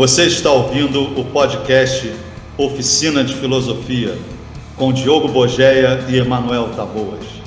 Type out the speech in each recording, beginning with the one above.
Você está ouvindo o podcast Oficina de Filosofia com Diogo Bogeia e Emanuel Taboas.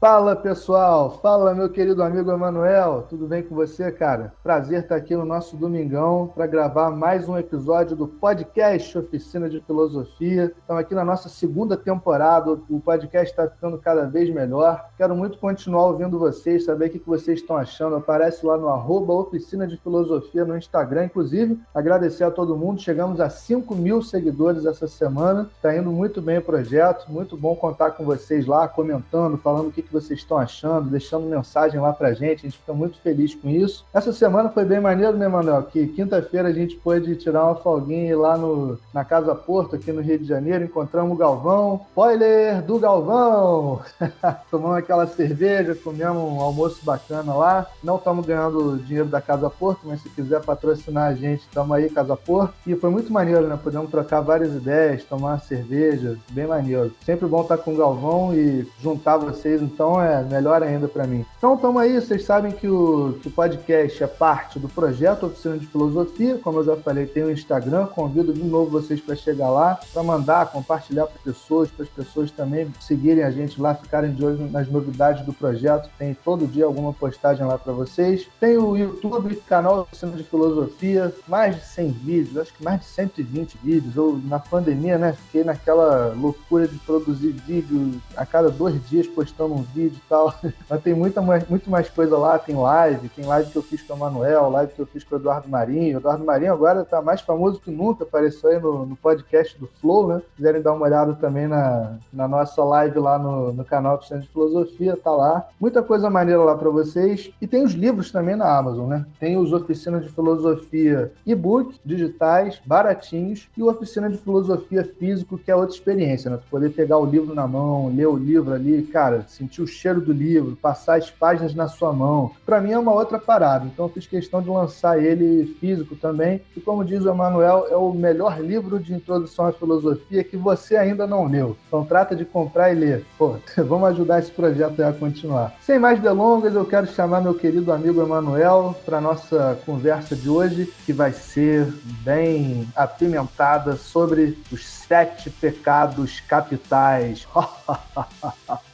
Fala pessoal, fala meu querido amigo Emanuel, tudo bem com você, cara? Prazer estar aqui no nosso domingão para gravar mais um episódio do podcast Oficina de Filosofia. Estamos aqui na nossa segunda temporada, o podcast está ficando cada vez melhor. Quero muito continuar ouvindo vocês, saber o que vocês estão achando. Aparece lá no arroba Oficina de Filosofia no Instagram, inclusive. Agradecer a todo mundo, chegamos a 5 mil seguidores essa semana. Está indo muito bem o projeto, muito bom contar com vocês lá, comentando, falando o que que vocês estão achando, deixando mensagem lá pra gente. A gente fica muito feliz com isso. Essa semana foi bem maneiro, né, Manuel? Que quinta-feira a gente pôde tirar uma folguinha lá no, na Casa Porto, aqui no Rio de Janeiro. Encontramos o Galvão. Spoiler do Galvão! Tomamos aquela cerveja, comemos um almoço bacana lá. Não estamos ganhando dinheiro da Casa Porto, mas se quiser patrocinar a gente, estamos aí, Casa Porto. E foi muito maneiro, né? Podemos trocar várias ideias, tomar uma cerveja, bem maneiro. Sempre bom estar com o Galvão e juntar vocês, então então é melhor ainda para mim. Então estamos aí, vocês sabem que o, que o podcast é parte do projeto Oficina de Filosofia, como eu já falei, tem o Instagram, convido de novo vocês para chegar lá, para mandar, compartilhar para pessoas, para as pessoas também seguirem a gente lá, ficarem de olho nas novidades do projeto, tem todo dia alguma postagem lá para vocês. Tem o YouTube, canal Oficina de Filosofia, mais de 100 vídeos, acho que mais de 120 vídeos, ou na pandemia, né, fiquei naquela loucura de produzir vídeo a cada dois dias postando um vídeo e tal. Mas tem muita mais, muito mais coisa lá, tem live, tem live que eu fiz com o Manuel, live que eu fiz com o Eduardo Marinho. O Eduardo Marinho agora tá mais famoso que nunca, apareceu aí no, no podcast do Flow, né? Se quiserem dar uma olhada também na, na nossa live lá no, no canal Oficina de Filosofia, tá lá. Muita coisa maneira lá para vocês. E tem os livros também na Amazon, né? Tem os Oficinas de Filosofia e-book, digitais, baratinhos, e o Oficina de Filosofia físico, que é outra experiência, né? Tu poder pegar o livro na mão, ler o livro ali, cara, sentir sentir o cheiro do livro, passar as páginas na sua mão. Para mim é uma outra parada, então eu fiz questão de lançar ele físico também. E como diz o Emanuel, é o melhor livro de introdução à filosofia que você ainda não leu. Então trata de comprar e ler. Pô, vamos ajudar esse projeto a continuar. Sem mais delongas, eu quero chamar meu querido amigo Emanuel para nossa conversa de hoje, que vai ser bem apimentada sobre os sete pecados capitais.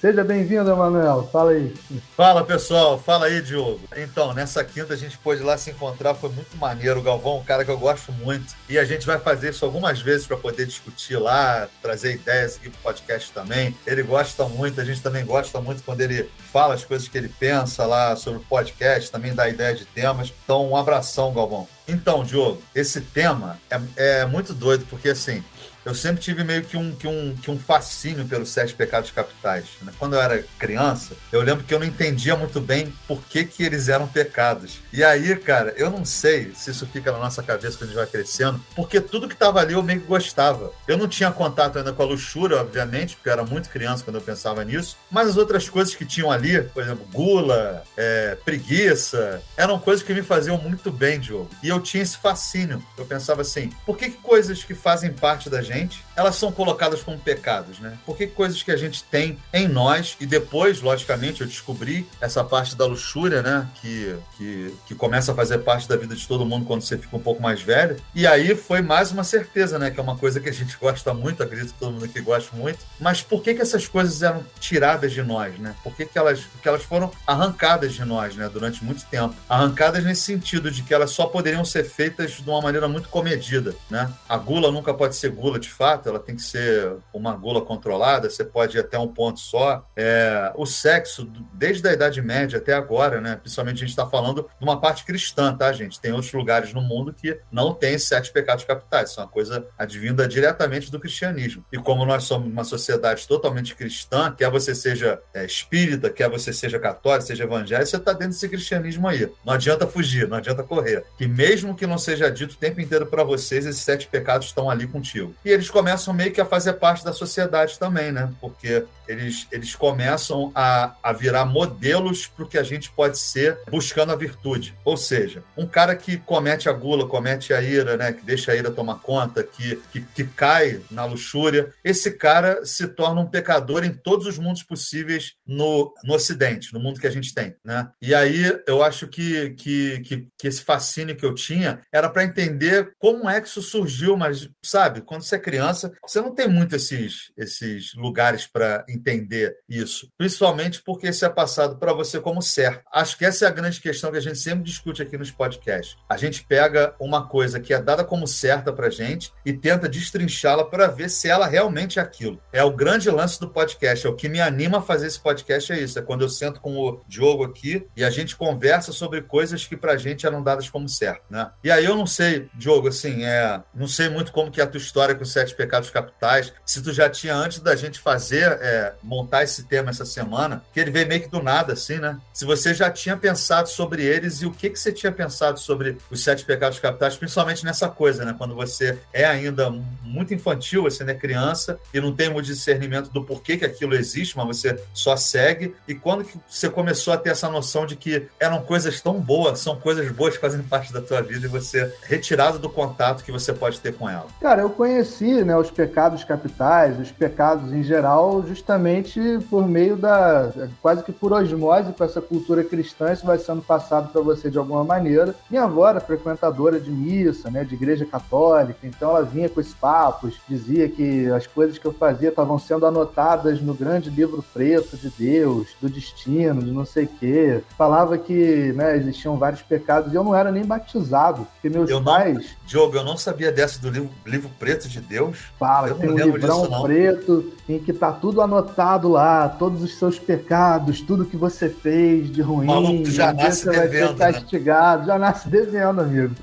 Seja bem-vindo, Emanuel. Fala aí. Fala, pessoal. Fala aí, Diogo. Então, nessa quinta a gente pôde lá se encontrar, foi muito maneiro. O Galvão, um cara que eu gosto muito. E a gente vai fazer isso algumas vezes para poder discutir lá, trazer ideias aqui pro podcast também. Ele gosta muito, a gente também gosta muito quando ele fala as coisas que ele pensa lá sobre o podcast, também dá ideia de temas. Então, um abração, Galvão. Então, Diogo, esse tema é, é muito doido, porque assim, eu sempre tive meio que um, que um, que um fascínio pelos sete pecados capitais. Né? Quando eu era criança, eu lembro que eu não entendia muito bem por que, que eles eram pecados. E aí, cara, eu não sei se isso fica na nossa cabeça quando a gente vai crescendo, porque tudo que estava ali eu meio que gostava. Eu não tinha contato ainda com a luxúria, obviamente, porque eu era muito criança quando eu pensava nisso, mas as outras coisas que tinham ali, por exemplo, gula, é, preguiça, eram coisas que me faziam muito bem, Diogo. E eu tinha esse fascínio. Eu pensava assim, por que, que coisas que fazem parte da gente gente, elas são colocadas como pecados, né? Porque coisas que a gente tem em nós, e depois, logicamente, eu descobri essa parte da luxúria, né? Que, que, que começa a fazer parte da vida de todo mundo quando você fica um pouco mais velho. E aí foi mais uma certeza, né? Que é uma coisa que a gente gosta muito, acredito que todo mundo aqui gosta muito. Mas por que, que essas coisas eram tiradas de nós, né? Por que, que, elas, que elas foram arrancadas de nós, né? Durante muito tempo. Arrancadas nesse sentido de que elas só poderiam ser feitas de uma maneira muito comedida, né? A gula nunca pode ser gula de fato, ela tem que ser uma gula controlada, você pode ir até um ponto só. É, o sexo, desde a Idade Média até agora, né? Principalmente a gente está falando de uma parte cristã, tá, gente? Tem outros lugares no mundo que não tem sete pecados capitais, isso é uma coisa advinda diretamente do cristianismo. E como nós somos uma sociedade totalmente cristã, quer você seja é, espírita, quer você seja católico, seja evangélico, você está dentro desse cristianismo aí. Não adianta fugir, não adianta correr. Que mesmo que não seja dito o tempo inteiro para vocês, esses sete pecados estão ali contigo. E eles começam meio que a fazer parte da sociedade também, né? Porque eles, eles começam a, a virar modelos para o que a gente pode ser buscando a virtude. Ou seja, um cara que comete a gula, comete a ira, né? Que deixa a ira tomar conta, que, que, que cai na luxúria, esse cara se torna um pecador em todos os mundos possíveis no, no Ocidente, no mundo que a gente tem, né? E aí eu acho que, que, que, que esse fascínio que eu tinha era para entender como é que isso surgiu, mas sabe, quando você criança, você não tem muito esses, esses lugares para entender isso, principalmente porque isso é passado para você como certo. Acho que essa é a grande questão que a gente sempre discute aqui nos podcasts. A gente pega uma coisa que é dada como certa para gente e tenta destrinchá-la para ver se ela realmente é aquilo. É o grande lance do podcast, é o que me anima a fazer esse podcast é isso, é quando eu sento com o Diogo aqui e a gente conversa sobre coisas que para gente eram dadas como certo, né? E aí eu não sei, Diogo, assim, é, não sei muito como que é a tua história com sete pecados capitais, se tu já tinha antes da gente fazer é, montar esse tema essa semana, que ele veio meio que do nada, assim, né? Se você já tinha pensado sobre eles e o que, que você tinha pensado sobre os sete pecados capitais, principalmente nessa coisa, né? Quando você é ainda muito infantil, você é criança e não tem muito discernimento do porquê que aquilo existe, mas você só segue. E quando que você começou a ter essa noção de que eram coisas tão boas, são coisas boas que fazem parte da tua vida e você retirado do contato que você pode ter com ela? Cara, eu conheci né, os pecados capitais, os pecados em geral, justamente justamente por meio da. quase que por osmose com essa cultura cristã, isso vai sendo passado para você de alguma maneira. Minha avó era frequentadora de missa, né, de igreja católica, então ela vinha com esses papos, dizia que as coisas que eu fazia estavam sendo anotadas no grande livro preto de Deus, do destino, de não sei o quê. Falava que né, existiam vários pecados e eu não era nem batizado, porque meus eu pais. Não, Diogo, eu não sabia dessa do livro, livro preto de Deus. Fala, eu tem um livrão disso, preto em que tá tudo anotado lá todos os seus pecados, tudo que você fez de ruim. Maluco, já nasce você devendo, vai ser né? castigado, né? já nasce devendo, amigo.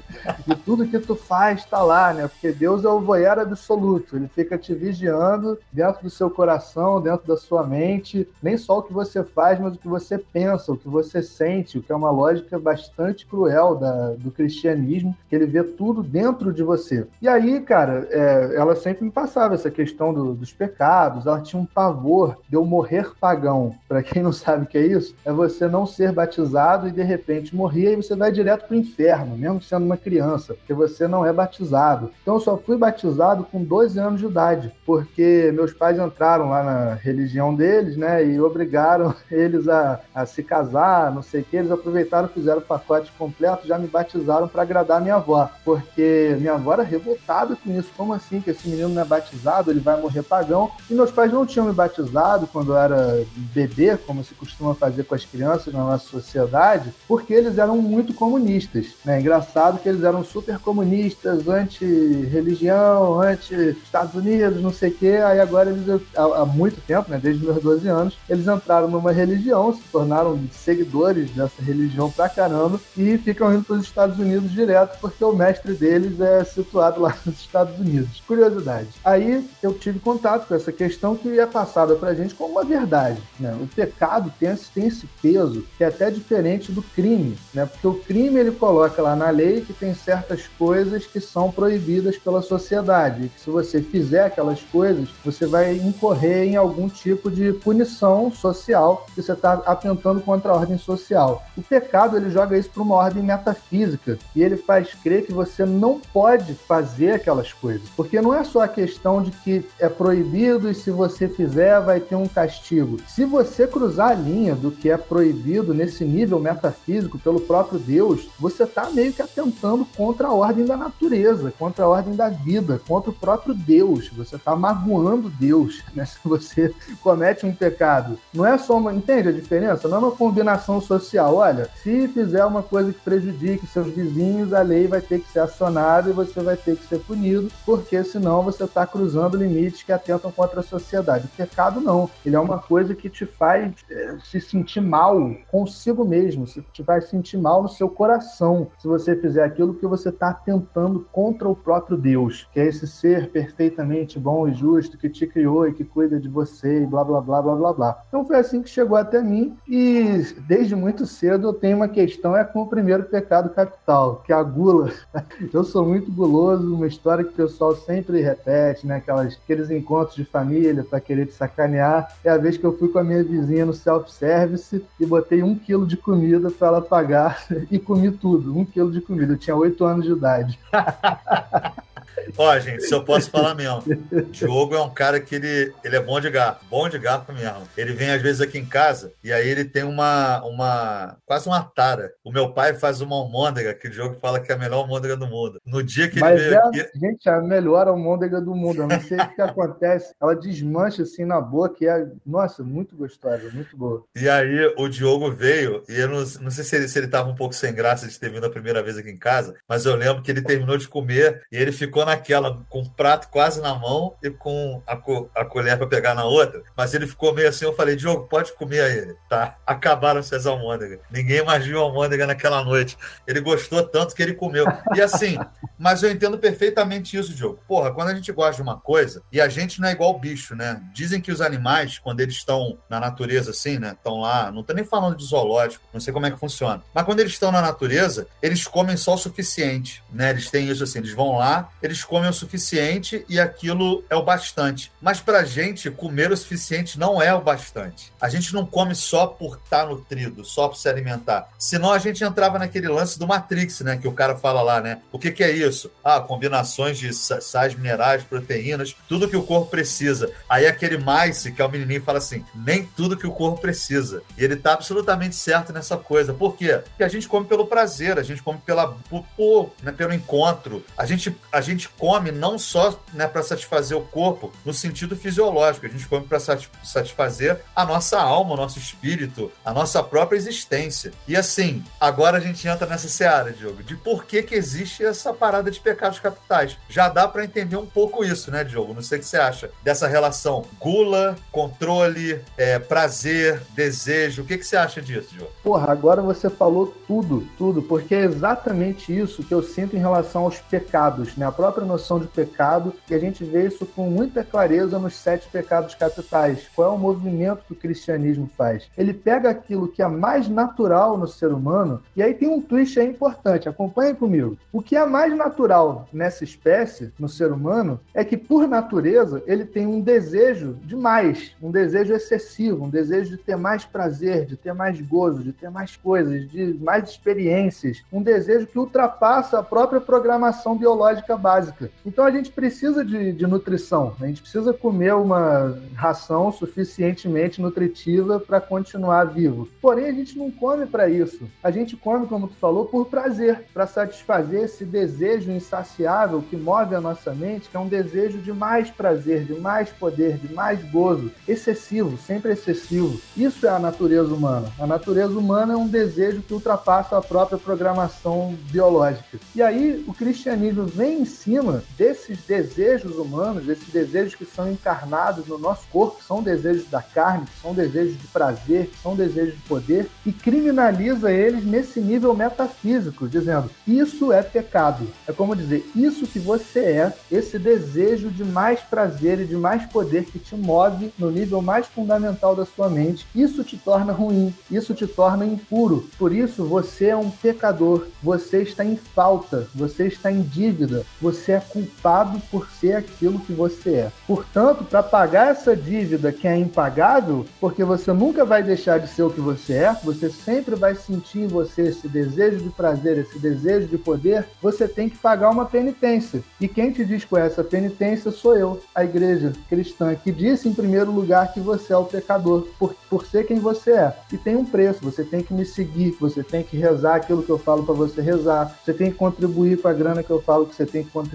E tudo que tu faz está lá, né? Porque Deus é o voyeur absoluto. Ele fica te vigiando dentro do seu coração, dentro da sua mente. Nem só o que você faz, mas o que você pensa, o que você sente, o que é uma lógica bastante cruel da, do cristianismo, que ele vê tudo dentro de você. E aí, cara, é, ela sempre me passava essa questão do, dos pecados, ela tinha um pavor de eu morrer pagão. Para quem não sabe o que é isso, é você não ser batizado e de repente morrer e você vai direto para o inferno, mesmo sendo uma criança, porque você não é batizado. Então eu só fui batizado com 12 anos de idade, porque meus pais entraram lá na religião deles, né, e obrigaram eles a, a se casar, não sei o que, eles aproveitaram, fizeram o pacote completo, já me batizaram para agradar minha avó, porque minha avó era revoltada com isso, como assim que esse menino não é batizado, ele vai morrer pagão, e meus pais não tinham me batizado quando eu era bebê, como se costuma fazer com as crianças na nossa sociedade, porque eles eram muito comunistas, né, engraçado que eles eram super comunistas, anti-religião, anti-Estados Unidos, não sei o quê. Aí agora eles, há, muito tempo, né, desde meus 12 anos, eles entraram numa religião, se tornaram seguidores dessa religião pra caramba e ficam indo para os Estados Unidos direto porque o mestre deles é situado lá nos Estados Unidos. Curiosidade. Aí eu tive contato com essa questão que é passada pra gente como uma verdade. Né? O pecado tem esse, tem esse peso que é até diferente do crime, né? Porque o crime ele coloca lá na lei que tem certas coisas que são proibidas pela sociedade. Que se você fizer aquelas coisas, você vai incorrer em algum tipo de punição social, que você está atentando contra a ordem social. O pecado ele joga isso para uma ordem metafísica e ele faz crer que você não pode fazer aquelas coisas, porque não é só a questão de que é proibido e se você fizer vai ter um castigo. Se você cruzar a linha do que é proibido nesse nível metafísico pelo próprio Deus, você está meio que atentando contra a ordem da natureza, contra a ordem da vida, contra o próprio Deus. Você está magoando Deus, né? Se você comete um pecado. Não é só uma. Entende a diferença? Não é uma combinação social. Olha, se fizer uma coisa que prejudique seus vizinhos, a lei vai ter que ser acionada e você vai ter que ser punido, porque senão você está cruzando limites que atentam contra a sociedade. O pecado não. Ele é uma coisa que te faz é, se sentir mal consigo mesmo, te faz sentir mal no seu coração. Se você fizer aquilo aquilo que você está tentando contra o próprio Deus, que é esse ser perfeitamente bom e justo que te criou e que cuida de você e blá blá blá blá blá blá. Então foi assim que chegou até mim e desde muito cedo eu tenho uma questão é com o primeiro pecado capital, que é a gula. Eu sou muito guloso, uma história que o pessoal sempre repete, né? Aquelas, aqueles encontros de família para querer te sacanear. É a vez que eu fui com a minha vizinha no self-service e botei um quilo de comida para ela pagar e comi tudo, um quilo de comida. Eu tinha oito anos de idade. Ó, gente, se eu posso falar mesmo. Diogo é um cara que ele, ele é bom de garfo, bom de garfo mesmo. Ele vem às vezes aqui em casa e aí ele tem uma, uma quase uma tara. O meu pai faz uma almôndega que o Diogo fala que é a melhor almôndega do mundo. No dia que Mas ele veio é, aqui... Gente, é a melhor almôndega do mundo. Eu não sei o que acontece. Ela desmancha assim na boca e é, nossa, muito gostosa, muito boa. E aí o Diogo veio e eu não, não sei se ele, se ele tava um pouco sem graça de ter vindo a primeira vez aqui em casa, mas eu lembro que ele terminou de comer e ele ficou naquela, com o prato quase na mão e com a, a colher para pegar na outra. Mas ele ficou meio assim, eu falei, Diogo, pode comer aí. Tá, acabaram-se as almôndegas. Ninguém mais viu almôndega naquela noite. Ele gostou tanto que ele comeu. E assim, mas eu entendo perfeitamente isso, Diogo. Porra, quando a gente gosta de uma coisa, e a gente não é igual bicho, né? Dizem que os animais, quando eles estão na natureza assim, né? Estão lá, não tô nem falando de zoológico, não sei como é que funciona. Mas quando eles estão na natureza, eles comem só o suficiente, né? Eles têm isso assim, eles vão lá, eles comem o suficiente e aquilo é o bastante. Mas pra gente, comer o suficiente não é o bastante. A gente não come só por estar tá nutrido, só por se alimentar. Senão a gente entrava naquele lance do Matrix, né? Que o cara fala lá, né? O que, que é isso? Ah, combinações de sais minerais, proteínas, tudo que o corpo precisa. Aí aquele mais, que é o menininho, fala assim: nem tudo que o corpo precisa. E ele tá absolutamente certo nessa coisa. Por quê? Porque a gente come pelo prazer, a gente come pela, por, né, pelo encontro. A gente, a gente come não só né, para satisfazer o corpo no sentido fisiológico, a gente come para satisfazer a nossa alma, o nosso espírito, a nossa própria existência. E assim, agora a gente entra nessa seara, Diogo, de por que, que existe essa parada de pecados capitais. Já dá para entender um pouco isso, né, Diogo? Não sei o que você acha dessa relação gula, controle, é, prazer, desejo. O que, que você acha disso, Diogo? Porra, agora você falou tudo, tudo, porque é exatamente isso que eu sinto em relação aos pecados, né? A própria noção de pecado, e a gente vê isso com muita clareza nos sete pecados capitais. Qual é o movimento que o cristianismo faz? Ele pega aquilo que é mais natural no ser humano, e aí tem um twist aí importante, acompanhe comigo. O que é mais natural nessa espécie, no ser humano, é que, por natureza, ele tem um desejo de mais, um desejo excessivo, um desejo de ter mais prazer, de ter mais gozo, de ter mais coisas, de mais experiências, um desejo que ultrapassa a própria programação biológica básica. Então a gente precisa de, de nutrição, a gente precisa comer uma ração suficientemente nutritiva para continuar vivo. Porém, a gente não come para isso. A gente come, como tu falou, por prazer, para satisfazer esse desejo insaciável que move a nossa mente, que é um desejo de mais prazer, de mais poder, de mais gozo, excessivo, sempre excessivo. Isso é a natureza humana. A natureza humana é um desejo que ultrapassa a própria programação biológica. E aí o cristianismo vem em cima desses desejos humanos, desses desejos que são encarnados no nosso corpo, que são desejos da carne, que são desejos de prazer, que são desejos de poder, e criminaliza eles nesse nível metafísico, dizendo: isso é pecado. É como dizer, isso que você é, esse desejo de mais prazer e de mais poder que te move no nível mais fundamental da sua mente, isso te torna ruim, isso te torna impuro. Por isso você é um pecador, você está em falta, você está em dívida, você é culpado por ser aquilo que você é. Portanto, para pagar essa dívida que é impagável, porque você nunca vai deixar de ser o que você é, você sempre vai sentir em você esse desejo de prazer, esse desejo de poder, você tem que pagar uma penitência. E quem te diz qual é essa penitência sou eu, a igreja cristã, que disse em primeiro lugar que você é o pecador, por, por ser quem você é. E tem um preço, você tem que me seguir, você tem que rezar aquilo que eu falo para você rezar, você tem que contribuir com a grana que eu falo que você tem que contribuir,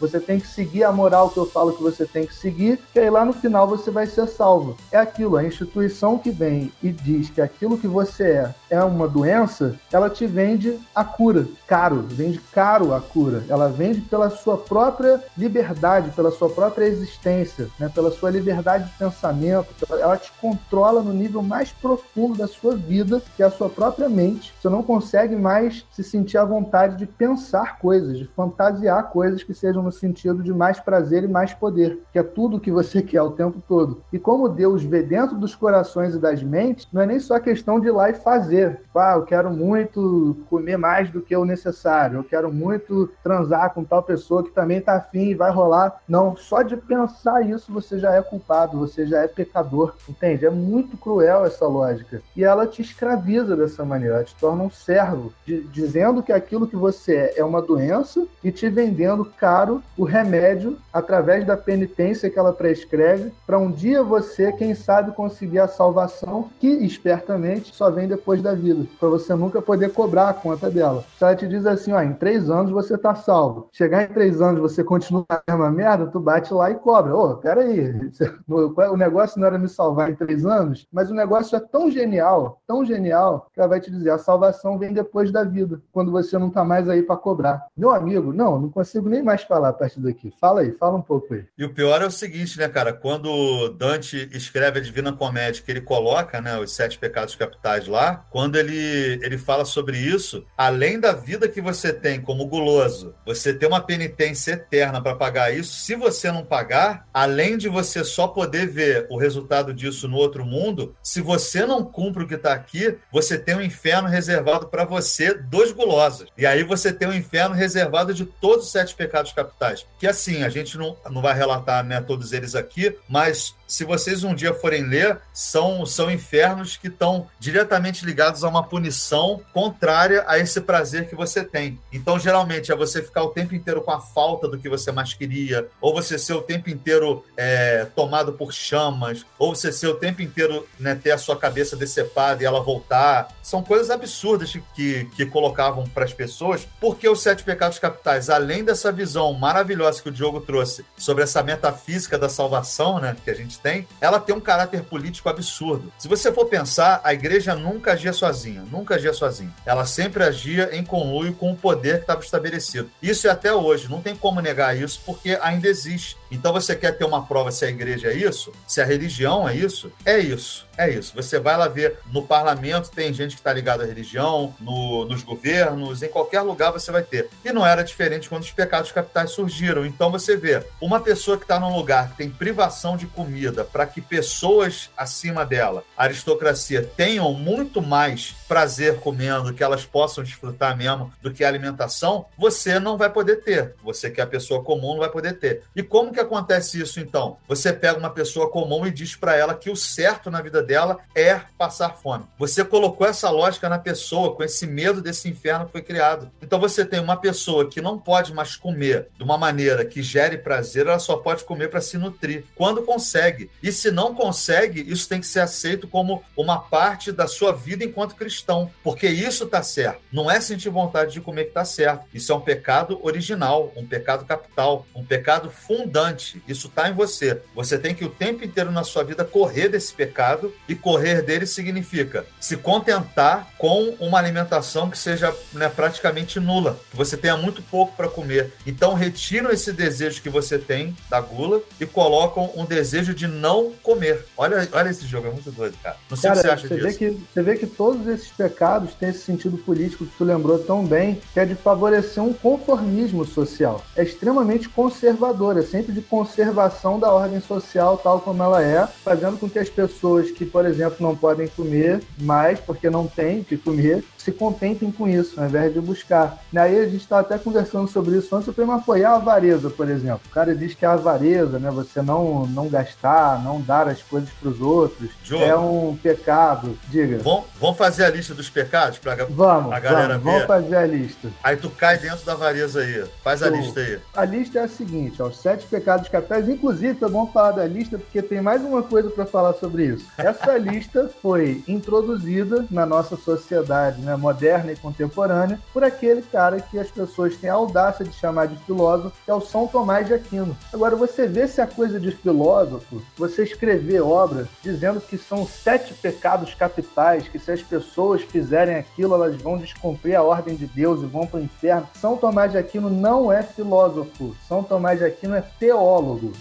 você tem que seguir a moral que eu falo que você tem que seguir, que aí lá no final você vai ser salvo. É aquilo, a instituição que vem e diz que aquilo que você é é uma doença, ela te vende a cura, caro, vende caro a cura. Ela vende pela sua própria liberdade, pela sua própria existência, né? pela sua liberdade de pensamento. Ela te controla no nível mais profundo da sua vida, que é a sua própria mente. Você não consegue mais se sentir à vontade de pensar coisas, de fantasiar coisas que sejam no sentido de mais prazer e mais poder, que é tudo o que você quer o tempo todo. E como Deus vê dentro dos corações e das mentes, não é nem só questão de ir lá e fazer. Ah, eu quero muito comer mais do que o necessário, eu quero muito transar com tal pessoa que também está afim e vai rolar. Não, só de pensar isso você já é culpado, você já é pecador, entende? É muito cruel essa lógica. E ela te escraviza dessa maneira, ela te torna um servo, de, dizendo que aquilo que você é é uma doença e te vendendo caro o remédio através da penitência que ela prescreve para um dia você, quem sabe, conseguir a salvação que espertamente só vem depois da vida, para você nunca poder cobrar a conta dela. Se ela te diz assim, ó, em três anos você tá salvo. Chegar em três anos você continua na mesma merda, tu bate lá e cobra. Ô, oh, peraí, o negócio não era me salvar em três anos, mas o negócio é tão genial, tão genial, que ela vai te dizer, a salvação vem depois da vida, quando você não tá mais aí para cobrar. Meu amigo, não, não consigo nem mais falar a partir daqui. Fala aí, fala um pouco aí. E o pior é o seguinte, né, cara? Quando Dante escreve a Divina Comédia, que ele coloca, né, os sete pecados capitais lá, quando ele, ele fala sobre isso, além da vida que você tem como guloso, você tem uma penitência eterna para pagar isso. Se você não pagar, além de você só poder ver o resultado disso no outro mundo, se você não cumpre o que está aqui, você tem um inferno reservado para você dos gulosos. E aí você tem um inferno reservado de todos os sete pecados capitais. Que assim, a gente não, não vai relatar né, todos eles aqui, mas se vocês um dia forem ler, são, são infernos que estão diretamente ligados a uma punição contrária a esse prazer que você tem. Então, geralmente, é você ficar o tempo inteiro com a falta do que você mais queria, ou você ser o tempo inteiro é, tomado por chamas, ou você ser o tempo inteiro né, ter a sua cabeça decepada e ela voltar. São coisas absurdas que, que colocavam para as pessoas, porque os sete pecados capitais, além dessa visão maravilhosa que o Diogo trouxe sobre essa metafísica da salvação, né, que a gente tem, ela tem um caráter político absurdo. Se você for pensar, a igreja nunca agia sozinha, nunca agia sozinha. Ela sempre agia em conluio com o poder que estava estabelecido. Isso é até hoje, não tem como negar isso, porque ainda existe. Então você quer ter uma prova se a igreja é isso? Se a religião é isso? É isso. É isso. Você vai lá ver no parlamento, tem gente que está ligada à religião, no, nos governos, em qualquer lugar você vai ter. E não era diferente quando os pecados capitais surgiram. Então você vê uma pessoa que está num lugar que tem privação de comida para que pessoas acima dela, aristocracia, tenham muito mais prazer comendo, que elas possam desfrutar mesmo do que a alimentação, você não vai poder ter. Você que é a pessoa comum não vai poder ter. E como que acontece isso então? Você pega uma pessoa comum e diz para ela que o certo na vida dela é passar fome. Você colocou essa lógica na pessoa com esse medo desse inferno que foi criado. Então você tem uma pessoa que não pode mais comer de uma maneira que gere prazer, ela só pode comer para se nutrir. Quando consegue. E se não consegue, isso tem que ser aceito como uma parte da sua vida enquanto cristão, porque isso está certo. Não é sentir vontade de comer que está certo. Isso é um pecado original, um pecado capital, um pecado fundante. Isso está em você. Você tem que o tempo inteiro na sua vida correr desse pecado e correr dele significa se contentar com uma alimentação que seja né, praticamente nula, que você tenha muito pouco para comer. Então retiram esse desejo que você tem da gula e colocam um desejo de não comer. Olha, olha esse jogo, é muito doido, cara. Não sei cara, o que você acha você disso. Vê que, você vê que todos esses pecados têm esse sentido político que tu lembrou tão bem, que é de favorecer um conformismo social. É extremamente conservador, é sempre de conservação da ordem social tal como ela é, fazendo com que as pessoas que, por exemplo, não podem comer mais porque não têm que comer, se contentem com isso, ao invés de buscar. E aí a gente está até conversando sobre isso antes, para apoiar a avareza, por exemplo. O cara diz que a avareza, né, você não, não gastar, não dar as coisas para os outros, é um pecado. Diga. Vamos, vamos fazer a lista dos pecados para vamos, a galera vamos, ver? Vamos fazer a lista. Aí tu cai dentro da avareza aí. Faz a lista aí. A lista é a seguinte, ó, os sete pecados pecados capitais. Inclusive, é bom falar da lista, porque tem mais uma coisa para falar sobre isso. Essa lista foi introduzida na nossa sociedade né, moderna e contemporânea por aquele cara que as pessoas têm a audácia de chamar de filósofo, que é o São Tomás de Aquino. Agora, você vê se a coisa de filósofo, você escrever obras dizendo que são sete pecados capitais, que se as pessoas fizerem aquilo, elas vão descumprir a ordem de Deus e vão para o inferno. São Tomás de Aquino não é filósofo. São Tomás de Aquino é teólogo.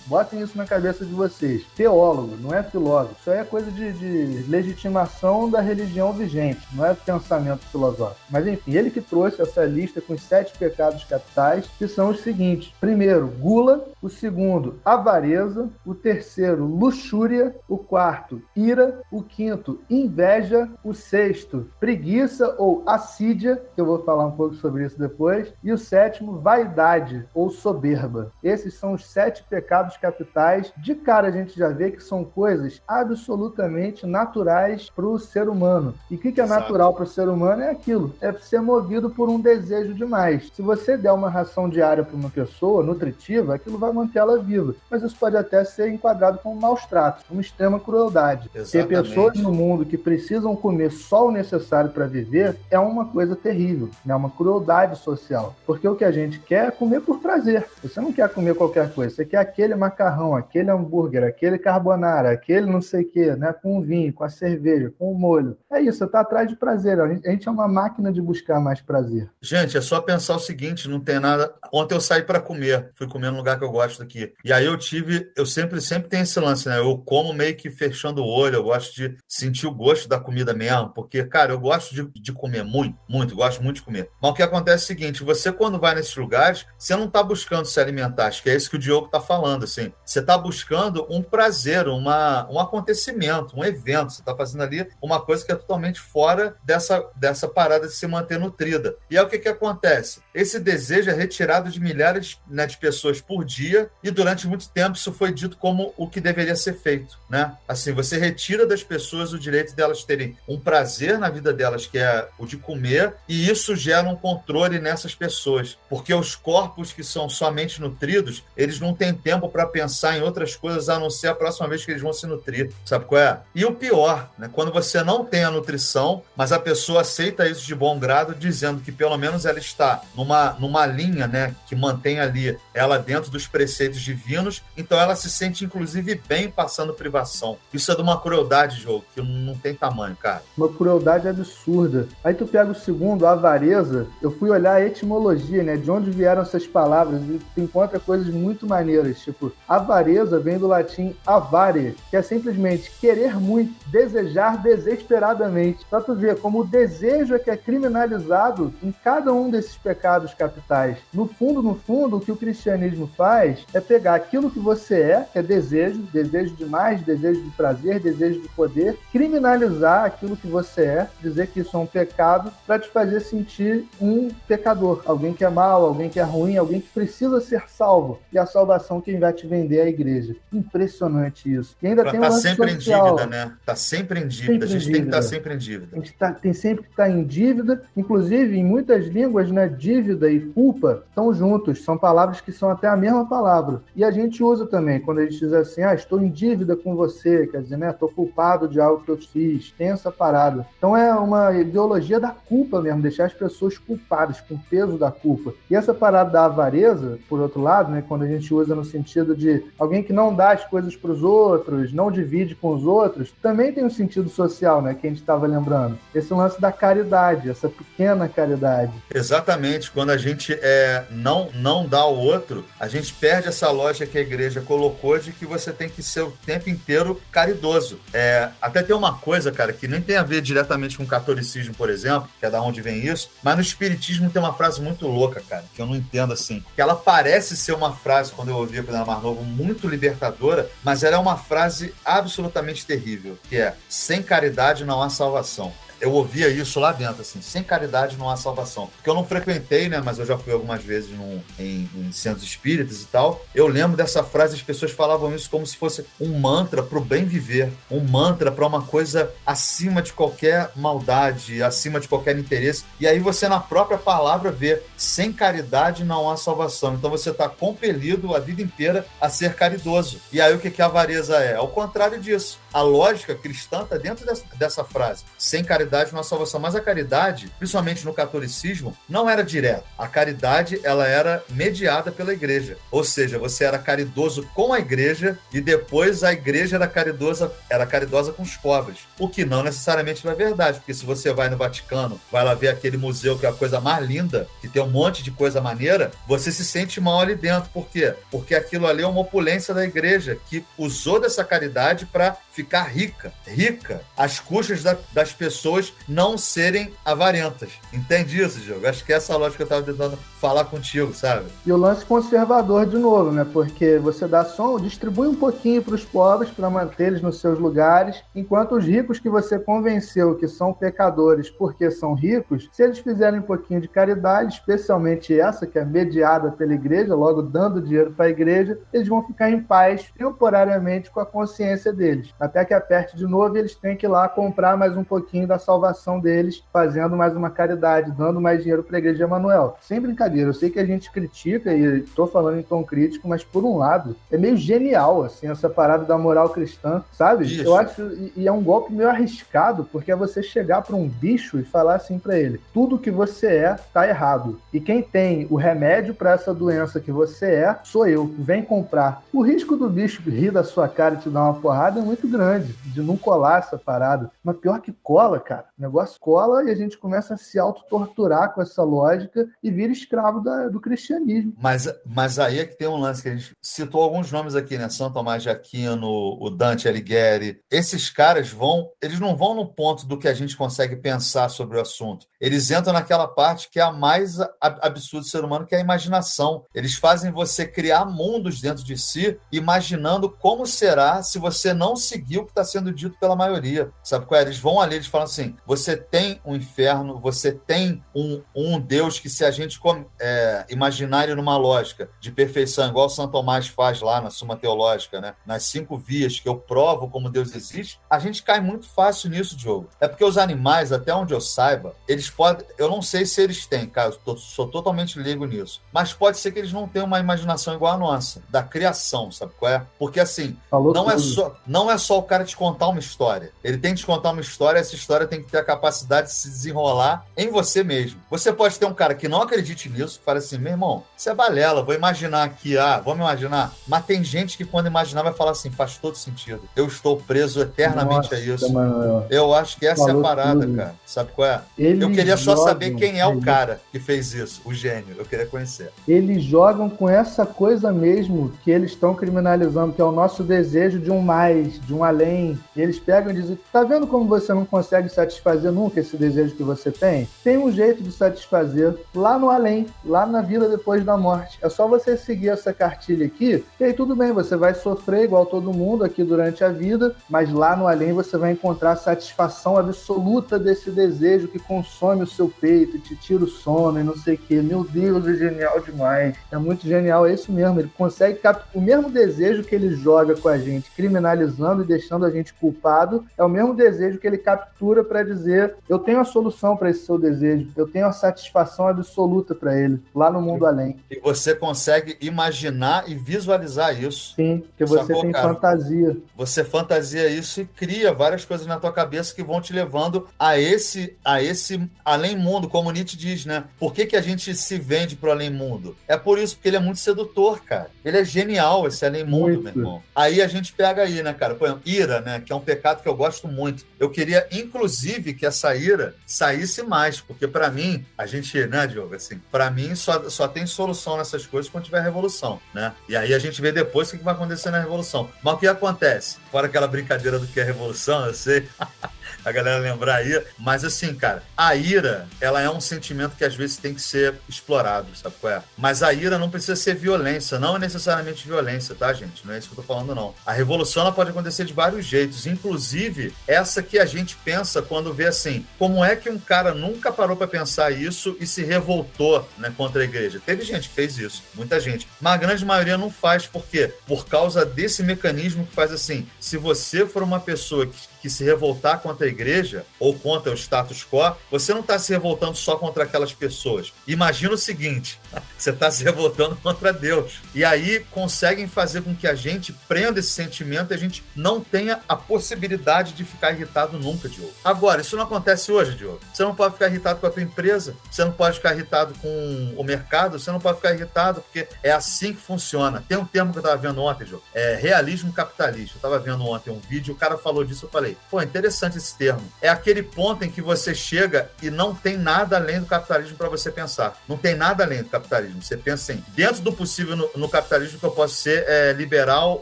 Botem isso na cabeça de vocês. Teólogo, não é filósofo. Isso aí é coisa de, de legitimação da religião vigente, não é pensamento filosófico. Mas enfim, ele que trouxe essa lista com os sete pecados capitais, que são os seguintes: primeiro, gula, o segundo, avareza, o terceiro, luxúria, o quarto, ira, o quinto, inveja, o sexto, preguiça ou assídia, que eu vou falar um pouco sobre isso depois, e o sétimo, vaidade ou soberba. Esses são os sete pecados capitais. De cara a gente já vê que são coisas absolutamente naturais para o ser humano. E o que, que é natural para o ser humano é aquilo, é ser movido por um desejo demais. Se você der uma ração diária para uma pessoa nutritiva, aquilo vai manter ela viva. Mas isso pode até ser enquadrado como maus tratos, uma extrema crueldade. Exatamente. Ter pessoas no mundo que precisam comer só o necessário para viver é uma coisa terrível, é né? uma crueldade social. Porque o que a gente quer é comer por prazer. Você não quer comer qualquer coisa, você quer aquele macarrão, aquele hambúrguer, aquele carbonara, aquele não sei o que, né? Com vinho, com a cerveja, com o molho. É isso, você está atrás de prazer. A gente é uma máquina de buscar mais prazer. Gente, é só pensar o seguinte: não tem nada. Ontem eu saí para comer, fui comer no lugar que eu gosto aqui. E aí eu tive, eu sempre, sempre tenho esse lance, né? Eu como meio que fechando o olho, eu gosto de sentir o gosto da comida mesmo, porque, cara, eu gosto de, de comer muito, muito, gosto muito de comer. Mas o que acontece é o seguinte: você, quando vai nesses lugares, você não está buscando se alimentar, acho que é isso que o Diogo está falando, assim. Você está buscando um prazer, uma, um acontecimento, um evento. Você está fazendo ali uma coisa que é totalmente fora dessa, dessa parada de se manter nutrida. E aí o que, que acontece? Esse desejo é retirado de milhares né, de pessoas por dia e durante muito tempo isso foi dito como o que deveria ser feito, né? Assim, você retira das pessoas o direito delas terem um prazer na vida delas, que é o de comer, e isso gera um controle nessas pessoas, porque os corpos que são somente nutridos, eles não têm tempo para pensar em outras coisas a não ser a próxima vez que eles vão se nutrir, sabe qual é? E o pior, né? Quando você não tem a nutrição, mas a pessoa aceita isso de bom grado, dizendo que pelo menos ela está numa, numa linha, né, que mantém ali ela dentro dos preceitos divinos, então ela se sente inclusive bem passando privação. Isso é de uma crueldade, jogo, que não tem tamanho, cara. Uma crueldade absurda. Aí tu pega o segundo, avareza, eu fui olhar a etimologia, né, de onde vieram essas palavras, e tu encontra coisas muito maneiras, tipo, avareza vem do latim avare, que é simplesmente querer muito, desejar desesperadamente. Pra tu ver como o desejo é que é criminalizado em cada um desses pecados capitais. No fundo, no fundo, o que o cristianismo faz é pegar aquilo que você é, que é desejo, desejo de mais, desejo de prazer, desejo de poder, criminalizar aquilo que você é, dizer que isso é um pecado, para te fazer sentir um pecador, alguém que é mau, alguém que é ruim, alguém que precisa ser salvo. E a salvação quem vai te vender é a igreja. Impressionante isso. E ainda pra tem tá sempre social. em dívida, né? Tá sempre em dívida. Sempre a gente tem que estar tá sempre em dívida. A gente tá, tem sempre que estar tá em dívida. Inclusive, em muitas línguas, né, dívida e culpa estão juntos. São palavras que são até a mesma palavra. E a gente usa também quando a gente diz assim, ah, estou em dívida com você, quer dizer, né, estou culpado de algo que eu fiz. Tem essa parada. Então é uma ideologia da culpa mesmo, deixar as pessoas culpadas, com o peso da culpa. E essa parada da avareza, por outro lado, né, quando a gente usa no sentido de alguém que não dá as coisas para os outros, não divide com os outros, também tem um sentido social, né, que a gente estava lembrando. Esse lance da caridade, essa pequena caridade. Exatamente. Quando a gente é, não, não dá ao outro, a gente perde essa lógica que a igreja colocou de que você tem que ser o tempo inteiro caridoso. É, até tem uma coisa, cara, que nem tem a ver diretamente com o catolicismo, por exemplo, que é da onde vem isso, mas no espiritismo tem uma frase muito louca, cara, que eu não entendo assim. Que ela parece ser uma frase, quando eu ouvia quando era novo, muito libertadora, mas ela é uma frase absolutamente terrível, que é sem caridade não há salvação eu ouvia isso lá dentro, assim, sem caridade não há salvação. Porque eu não frequentei, né, mas eu já fui algumas vezes num, em, em centros espíritas e tal. Eu lembro dessa frase, as pessoas falavam isso como se fosse um mantra para o bem viver, um mantra para uma coisa acima de qualquer maldade, acima de qualquer interesse. E aí você, na própria palavra, vê: sem caridade não há salvação. Então você está compelido a vida inteira a ser caridoso. E aí o que, que a avareza é? Ao contrário disso. A lógica cristã está dentro dessa, dessa frase: sem caridade não há salvação. Mas a caridade, principalmente no catolicismo, não era direta. A caridade ela era mediada pela igreja. Ou seja, você era caridoso com a igreja e depois a igreja era caridosa, era caridosa com os pobres. O que não necessariamente é verdade, porque se você vai no Vaticano, vai lá ver aquele museu que é a coisa mais linda, que tem um monte de coisa maneira, você se sente mal ali dentro. Por quê? Porque aquilo ali é uma opulência da igreja que usou dessa caridade para ficar rica, rica, às custas da, das pessoas não serem avarentas. Entende isso, Diogo? Acho que é essa lógica que eu estava tentando falar contigo, sabe? E o lance conservador de novo, né? Porque você dá só, distribui um pouquinho para os pobres para manter eles nos seus lugares, enquanto os ricos que você convenceu que são pecadores porque são ricos, se eles fizerem um pouquinho de caridade, especialmente essa que é mediada pela igreja, logo dando dinheiro para a igreja, eles vão ficar em paz temporariamente com a consciência deles, até que aperte de novo e eles têm que ir lá comprar mais um pouquinho da salvação deles, fazendo mais uma caridade, dando mais dinheiro para a igreja de Emanuel. Sem brincadeira. Eu sei que a gente critica e estou falando em tom crítico, mas por um lado, é meio genial, assim, essa parada da moral cristã, sabe? Isso. Eu acho, e, e, é um golpe meio arriscado, porque é você chegar para um bicho e falar assim para ele: tudo que você é tá errado. E quem tem o remédio para essa doença que você é, sou eu. Vem comprar. O risco do bicho rir da sua cara e te dar uma porrada é muito grande, de não colar essa parada. Mas pior que cola, cara. O negócio cola e a gente começa a se auto-torturar com essa lógica e vira escravo escravo da, do cristianismo. Mas, mas aí é que tem um lance que a gente citou alguns nomes aqui, né? São Tomás de Aquino, o Dante Alighieri. Esses caras vão, eles não vão no ponto do que a gente consegue pensar sobre o assunto. Eles entram naquela parte que é a mais absurda do ser humano, que é a imaginação. Eles fazem você criar mundos dentro de si, imaginando como será se você não seguir o que está sendo dito pela maioria. Sabe qual é? Eles vão ali, eles falam assim: você tem um inferno, você tem um, um Deus que se a gente é, imaginário numa lógica de perfeição, igual São Tomás faz lá na Suma Teológica, né? nas cinco vias que eu provo como Deus existe, a gente cai muito fácil nisso, Diogo. É porque os animais, até onde eu saiba, eles podem. Eu não sei se eles têm, cara, eu sou totalmente leigo nisso. Mas pode ser que eles não tenham uma imaginação igual a nossa, da criação, sabe qual é? Porque assim, não é, só, não é só o cara te contar uma história. Ele tem que te contar uma história, essa história tem que ter a capacidade de se desenrolar em você mesmo. Você pode ter um cara que não acredite nisso isso, fala assim, meu irmão, isso é balela, vou imaginar aqui, ah, vamos imaginar. Mas tem gente que quando imaginar vai falar assim, faz todo sentido. Eu estou preso eternamente Nossa, a isso. Mano, eu acho que essa é a parada, tudo. cara. Sabe qual é? Eles eu queria só saber quem é o cara que fez isso, o gênio. Eu queria conhecer. Eles jogam com essa coisa mesmo que eles estão criminalizando, que é o nosso desejo de um mais, de um além. E eles pegam e dizem, tá vendo como você não consegue satisfazer nunca esse desejo que você tem? Tem um jeito de satisfazer lá no além lá na vida depois da morte. É só você seguir essa cartilha aqui, e aí tudo bem, você vai sofrer igual todo mundo aqui durante a vida, mas lá no além você vai encontrar satisfação absoluta desse desejo que consome o seu peito, te tira o sono e não sei o que. Meu Deus, é genial demais. É muito genial, é isso mesmo. Ele consegue capturar o mesmo desejo que ele joga com a gente, criminalizando e deixando a gente culpado, é o mesmo desejo que ele captura para dizer: eu tenho a solução para esse seu desejo, eu tenho a satisfação absoluta para ele lá no mundo além. E você consegue imaginar e visualizar isso. Sim, porque você Sacou, tem cara? fantasia. Você fantasia isso e cria várias coisas na tua cabeça que vão te levando a esse a esse além mundo, como Nietzsche diz, né? Por que, que a gente se vende pro além mundo? É por isso, porque ele é muito sedutor, cara. Ele é genial, esse além mundo, muito. meu irmão. Aí a gente pega aí, né, cara? Por exemplo, ira, né? Que é um pecado que eu gosto muito. Eu queria, inclusive, que essa ira saísse mais, porque para mim, a gente, né, Diogo, assim, para mim mim, só, só tem solução nessas coisas quando tiver revolução, né? E aí a gente vê depois o que vai acontecer na revolução. Mas o que acontece? Fora aquela brincadeira do que é revolução, eu sei. a galera lembrar aí. Mas assim, cara, a ira, ela é um sentimento que às vezes tem que ser explorado, sabe qual é? Mas a ira não precisa ser violência, não é necessariamente violência, tá, gente? Não é isso que eu tô falando, não. A revolução ela pode acontecer de vários jeitos, inclusive essa que a gente pensa quando vê assim, como é que um cara nunca parou para pensar isso e se revoltou né, contra a igreja? Teve gente que fez isso, muita gente. Mas a grande maioria não faz, por quê? Por causa desse mecanismo que faz assim, se você for uma pessoa que que se revoltar contra a igreja ou contra o status quo, você não está se revoltando só contra aquelas pessoas. Imagina o seguinte: você está se revoltando contra Deus. E aí conseguem fazer com que a gente prenda esse sentimento e a gente não tenha a possibilidade de ficar irritado nunca, Diogo. Agora, isso não acontece hoje, Diogo. Você não pode ficar irritado com a tua empresa, você não pode ficar irritado com o mercado, você não pode ficar irritado porque é assim que funciona. Tem um termo que eu estava vendo ontem, Diogo, é realismo capitalista. Eu estava vendo ontem um vídeo, o cara falou disso, eu falei, Pô, interessante esse termo. É aquele ponto em que você chega e não tem nada além do capitalismo para você pensar. Não tem nada além do capitalismo. Você pensa assim, dentro do possível no, no capitalismo que eu posso ser é liberal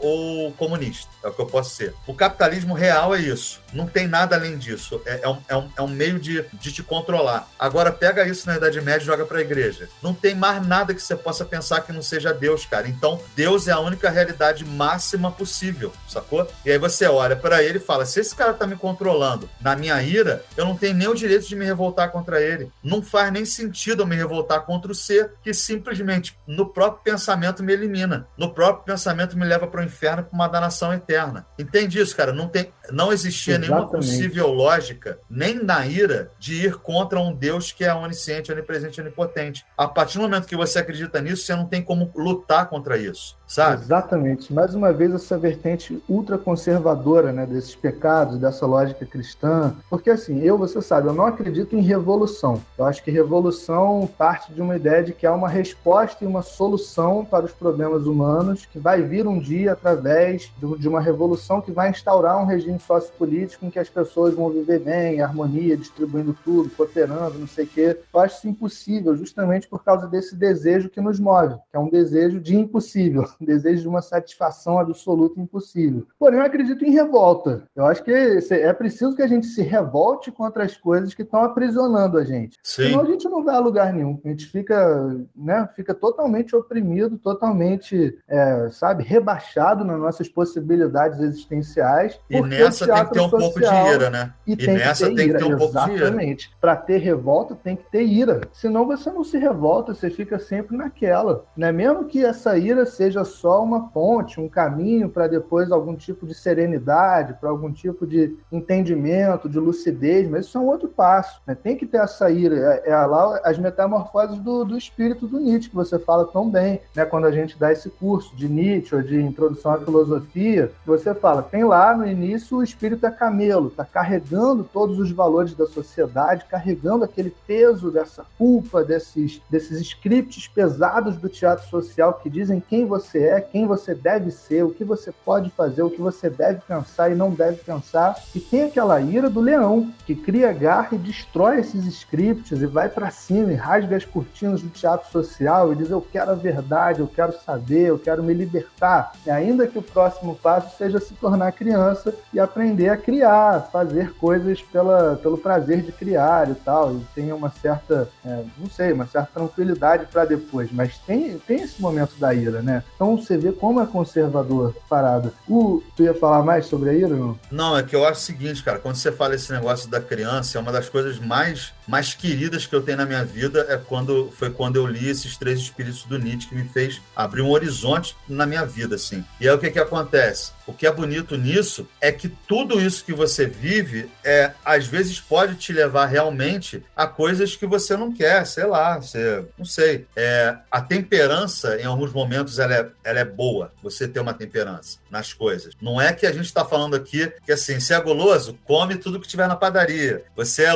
ou comunista. É o que eu posso ser. O capitalismo real é isso. Não tem nada além disso. É, é, um, é, um, é um meio de, de te controlar. Agora, pega isso na Idade Média e joga para a igreja. Não tem mais nada que você possa pensar que não seja Deus, cara. Então, Deus é a única realidade máxima possível, sacou? E aí você olha para ele e fala: se esse cara tá me controlando na minha ira, eu não tenho nem o direito de me revoltar contra ele. Não faz nem sentido eu me revoltar contra o ser que simplesmente no próprio pensamento me elimina. No próprio pensamento me leva para o inferno, para uma danação eterna. Entende isso, cara? Não, tem, não existia Exatamente. nenhuma possível lógica, nem na ira, de ir contra um Deus que é onisciente, onipresente, onipotente. A partir do momento que você acredita nisso, você não tem como lutar contra isso sabe? Exatamente. Mais uma vez, essa vertente ultraconservadora né, desses pecados, dessa lógica cristã. Porque, assim, eu, você sabe, eu não acredito em revolução. Eu acho que revolução parte de uma ideia de que há uma resposta e uma solução para os problemas humanos que vai vir um dia através de uma revolução que vai instaurar um regime sociopolítico em que as pessoas vão viver bem, em harmonia, distribuindo tudo, cooperando, não sei o quê. Eu acho isso impossível, justamente por causa desse desejo que nos move, que é um desejo de impossível um desejo de uma satisfação absoluta impossível. Porém, eu acredito em revolta. Eu acho que é preciso que a gente se revolte contra as coisas que estão aprisionando a gente. Sim. Senão a gente não vai a lugar nenhum. A gente fica, né, fica totalmente oprimido, totalmente, é, sabe, rebaixado nas nossas possibilidades existenciais. E nessa tem que ter um pouco de ira, né? E, e nessa tem que ter, um pouco de ira. Exatamente. Para ter revolta, tem que ter ira. Senão você não se revolta, você fica sempre naquela. Né? Mesmo que essa ira seja só uma ponte, um caminho para depois algum tipo de serenidade, para algum tipo de entendimento, de lucidez, mas isso é um outro passo. Né? Tem que ter essa ira. É, é lá as metamorfoses do, do espírito do Nietzsche, que você fala tão bem, né? quando a gente dá esse curso de Nietzsche ou de introdução à filosofia, você fala, tem lá no início o espírito é camelo, está carregando todos os valores da sociedade, carregando aquele peso dessa culpa, desses, desses scripts pesados do teatro social que dizem quem você é, quem você deve ser, o que você pode fazer, o que você deve pensar e não deve pensar. E tem aquela ira do leão, que cria garra e destrói esses scripts e vai para cima e rasga as cortinas do teatro social e diz: Eu quero a verdade, eu quero saber, eu quero me libertar. E ainda que o próximo passo seja se tornar criança e aprender a criar, fazer coisas pela, pelo prazer de criar e tal. E tenha uma certa, é, não sei, uma certa tranquilidade para depois. Mas tem, tem esse momento da ira, né? Então você vê como é conservador parada. O, tu ia falar mais sobre a ira, não? Não, é que eu acho o seguinte, cara, quando você fala esse negócio da criança, é uma das coisas mais, mais queridas que eu tenho na minha vida é quando foi quando eu li esses três espíritos do Nietzsche que me fez abrir um horizonte na minha vida, assim. E aí o que que acontece? O que é bonito nisso é que tudo isso que você vive é às vezes pode te levar realmente a coisas que você não quer, sei lá, você, não sei. É, a temperança em alguns momentos ela é, ela é boa, você ter uma temperança nas coisas. Não é que a gente está falando aqui que assim, se é goloso, come tudo que tiver na padaria. Você é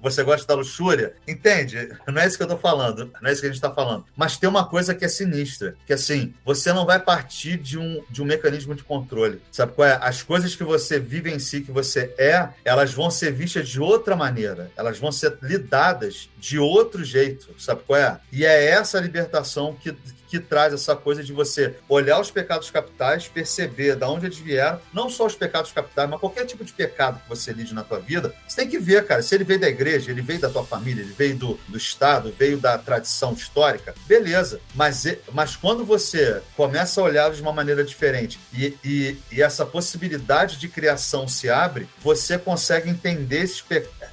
você gosta da luxúria, entende? Não é isso que eu estou falando, não é que a gente está falando. Mas tem uma coisa que é sinistra, que assim, você não vai partir de um, de um mecanismo de controle. Sabe qual é? As coisas que você vive em si, que você é, elas vão ser vistas de outra maneira. Elas vão ser lidadas de outro jeito. Sabe qual é? E é essa libertação que, que traz essa coisa de você olhar os pecados capitais, perceber de onde eles vieram, não só os pecados capitais, mas qualquer tipo de pecado que você lide na tua vida, você tem que ver, cara, se ele veio da igreja, ele veio da tua família, ele veio do, do Estado, veio da tradição histórica, beleza. Mas, mas quando você começa a olhar de uma maneira diferente e, e, e essa possibilidade de criação se abre, você consegue entender esses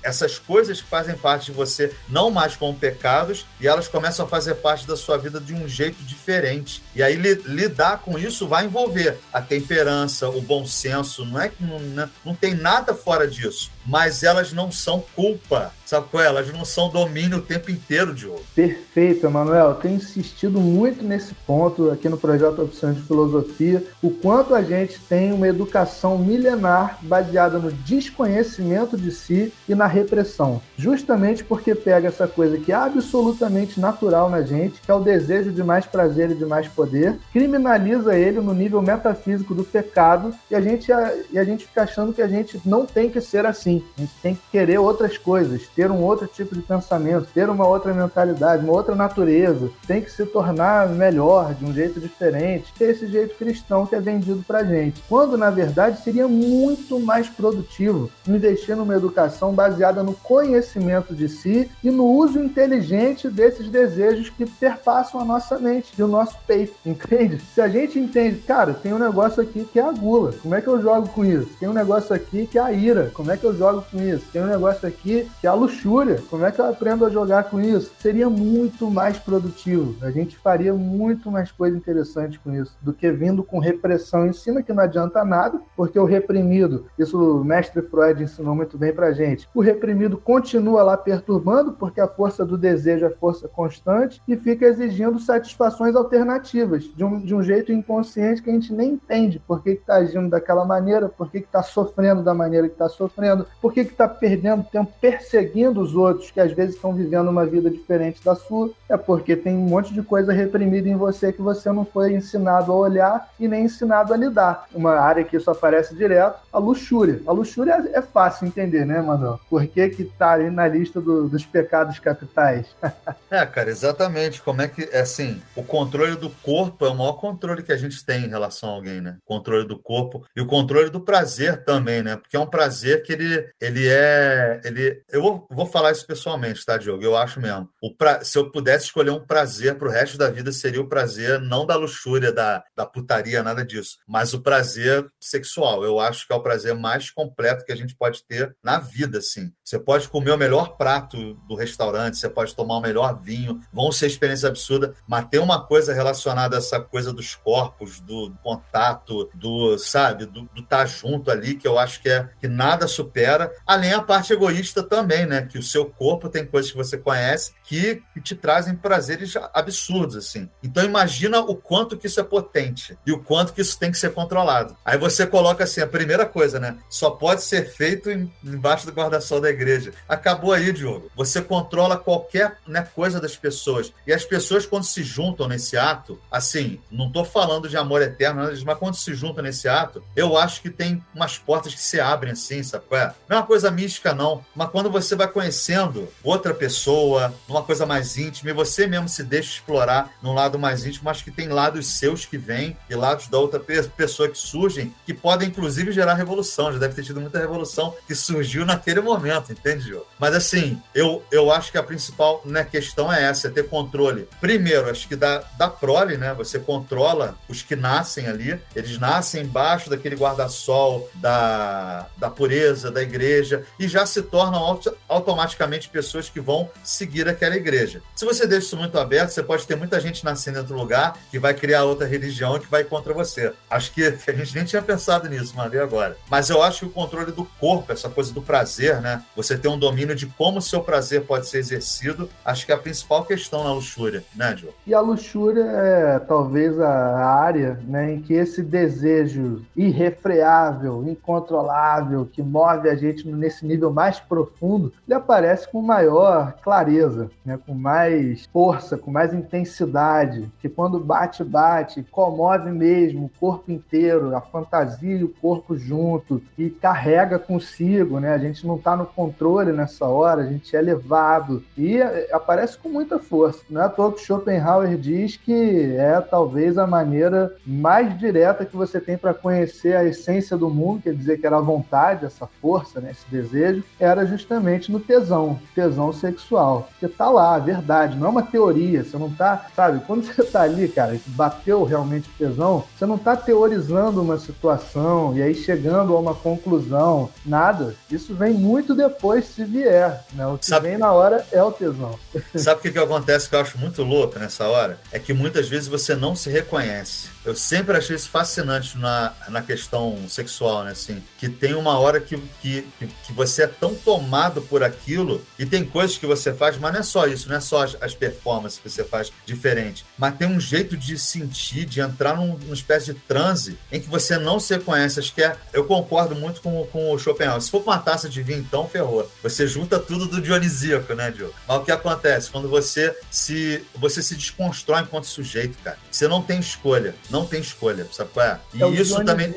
essas coisas que fazem parte de você não mais como pecados e elas começam a fazer parte da sua vida de um jeito diferente. E aí lidar com isso vai envolver a temperança, o bom senso, não é que não, né, não tem nada fora disso mas elas não são culpa, sabe qual é? Elas não são domínio o tempo inteiro, Diogo. Perfeito, Emanuel. Tenho insistido muito nesse ponto aqui no projeto Opções de Filosofia, o quanto a gente tem uma educação milenar baseada no desconhecimento de si e na repressão. Justamente porque pega essa coisa que é absolutamente natural na gente, que é o desejo de mais prazer e de mais poder, criminaliza ele no nível metafísico do pecado e a gente, e a gente fica achando que a gente não tem que ser assim a gente tem que querer outras coisas, ter um outro tipo de pensamento, ter uma outra mentalidade, uma outra natureza. Tem que se tornar melhor, de um jeito diferente, ter esse jeito cristão que é vendido pra gente. Quando, na verdade, seria muito mais produtivo investir numa educação baseada no conhecimento de si e no uso inteligente desses desejos que perpassam a nossa mente e o nosso peito, entende? Se a gente entende, cara, tem um negócio aqui que é a gula, como é que eu jogo com isso? Tem um negócio aqui que é a ira, como é que eu jogo jogo com isso? Tem um negócio aqui que é a luxúria. Como é que eu aprendo a jogar com isso? Seria muito mais produtivo. A gente faria muito mais coisa interessante com isso do que vindo com repressão em cima, que não adianta nada, porque o reprimido, isso o mestre Freud ensinou muito bem pra gente, o reprimido continua lá perturbando, porque a força do desejo é força constante e fica exigindo satisfações alternativas, de um, de um jeito inconsciente que a gente nem entende por que está agindo daquela maneira, por que está sofrendo da maneira que está sofrendo, por que está perdendo tempo perseguindo os outros que às vezes estão vivendo uma vida diferente da sua? É porque tem um monte de coisa reprimida em você que você não foi ensinado a olhar e nem ensinado a lidar. Uma área que isso aparece direto, a luxúria. A luxúria é, fácil entender, né, Manuel? Por que que tá ali na lista do, dos pecados capitais? é, cara, exatamente. Como é que, é assim, o controle do corpo é o maior controle que a gente tem em relação a alguém, né? Controle do corpo e o controle do prazer também, né? Porque é um prazer que ele ele é. Ele, eu vou, vou falar isso pessoalmente, tá, Diogo? Eu acho mesmo. O pra, se eu pudesse escolher um prazer para o resto da vida, seria o prazer não da luxúria, da, da putaria, nada disso, mas o prazer sexual. Eu acho que é o prazer mais completo que a gente pode ter na vida, assim. Você pode comer o melhor prato do restaurante, você pode tomar o melhor vinho, vão ser experiências absurdas, mas tem uma coisa relacionada a essa coisa dos corpos, do contato, do, sabe, do estar tá junto ali, que eu acho que é que nada supera além a parte egoísta também, né? Que o seu corpo tem coisas que você conhece que, te trazem prazeres absurdos, assim. Então imagina o quanto que isso é potente e o quanto que isso tem que ser controlado. Aí você coloca assim, a primeira coisa, né? Só pode ser feito em, embaixo do guarda-sol da igreja. Acabou aí, Diogo. Você controla qualquer né, coisa das pessoas. E as pessoas, quando se juntam nesse ato, assim, não estou falando de amor eterno, mas quando se juntam nesse ato, eu acho que tem umas portas que se abrem assim, sabe? É? Não é uma coisa mística, não. Mas quando você vai conhecendo outra pessoa, numa coisa mais íntima, e você mesmo se deixa explorar num lado mais íntimo, acho que tem lados seus que vêm e lados da outra pessoa que surgem, que podem inclusive gerar revolução. Já deve ter tido muita revolução que surgiu naquele momento, entende, Jô? Mas assim, eu, eu acho que a principal né, questão é essa, é ter controle. Primeiro, acho que da, da prole, né? Você controla os que nascem ali, eles nascem embaixo daquele guarda-sol da, da pureza, da igreja e já se tornam auto automaticamente pessoas que vão seguir aquela igreja. Se você deixa isso muito aberto, você pode ter muita gente nascendo em outro lugar que vai criar outra religião que vai contra você. Acho que a gente nem tinha pensado nisso, mas e agora. Mas eu acho que o controle do corpo, essa coisa do prazer, né? Você ter um domínio de como o seu prazer pode ser exercido, acho que é a principal questão na luxúria, né, Joe? E a luxúria é talvez a área né, em que esse desejo irrefreável, incontrolável, que move a gente nesse nível mais profundo, ele aparece com maior clareza, né? com mais força, com mais intensidade, que quando bate, bate, comove mesmo o corpo inteiro, a fantasia e o corpo junto, e carrega consigo, né? A gente não está no controle nessa hora, a gente é levado, e é, aparece com muita força. Não é à toa que Schopenhauer diz que é talvez a maneira mais direta que você tem para conhecer a essência do mundo, quer dizer que era a vontade, essa força, né, esse desejo, era justamente no tesão, tesão sexual. Porque tá lá, a verdade, não é uma teoria, você não tá, sabe, quando você tá ali, cara, bateu realmente o tesão, você não tá teorizando uma situação e aí chegando a uma conclusão, nada. Isso vem muito depois, se vier, né? O que Sabe... vem na hora é o tesão. Sabe o que, que acontece que eu acho muito louco nessa hora? É que muitas vezes você não se reconhece. Eu sempre achei isso fascinante na, na questão sexual, né? Assim, que tem uma hora que, que, que você é tão tomado por aquilo e tem coisas que você faz, mas não é só isso, não é só as, as performances que você faz diferente, mas tem um jeito de sentir, de entrar num, numa espécie de transe em que você não se reconhece. Acho que é. Eu concordo muito com, com o Schopenhauer. Se for com uma taça de vinho, então ferrou. Você junta tudo do dionisíaco, né, Diogo? Mas o que acontece? Quando você se, você se desconstrói enquanto sujeito, cara, você não tem escolha. Não não tem escolha, sabe qual é? E é isso também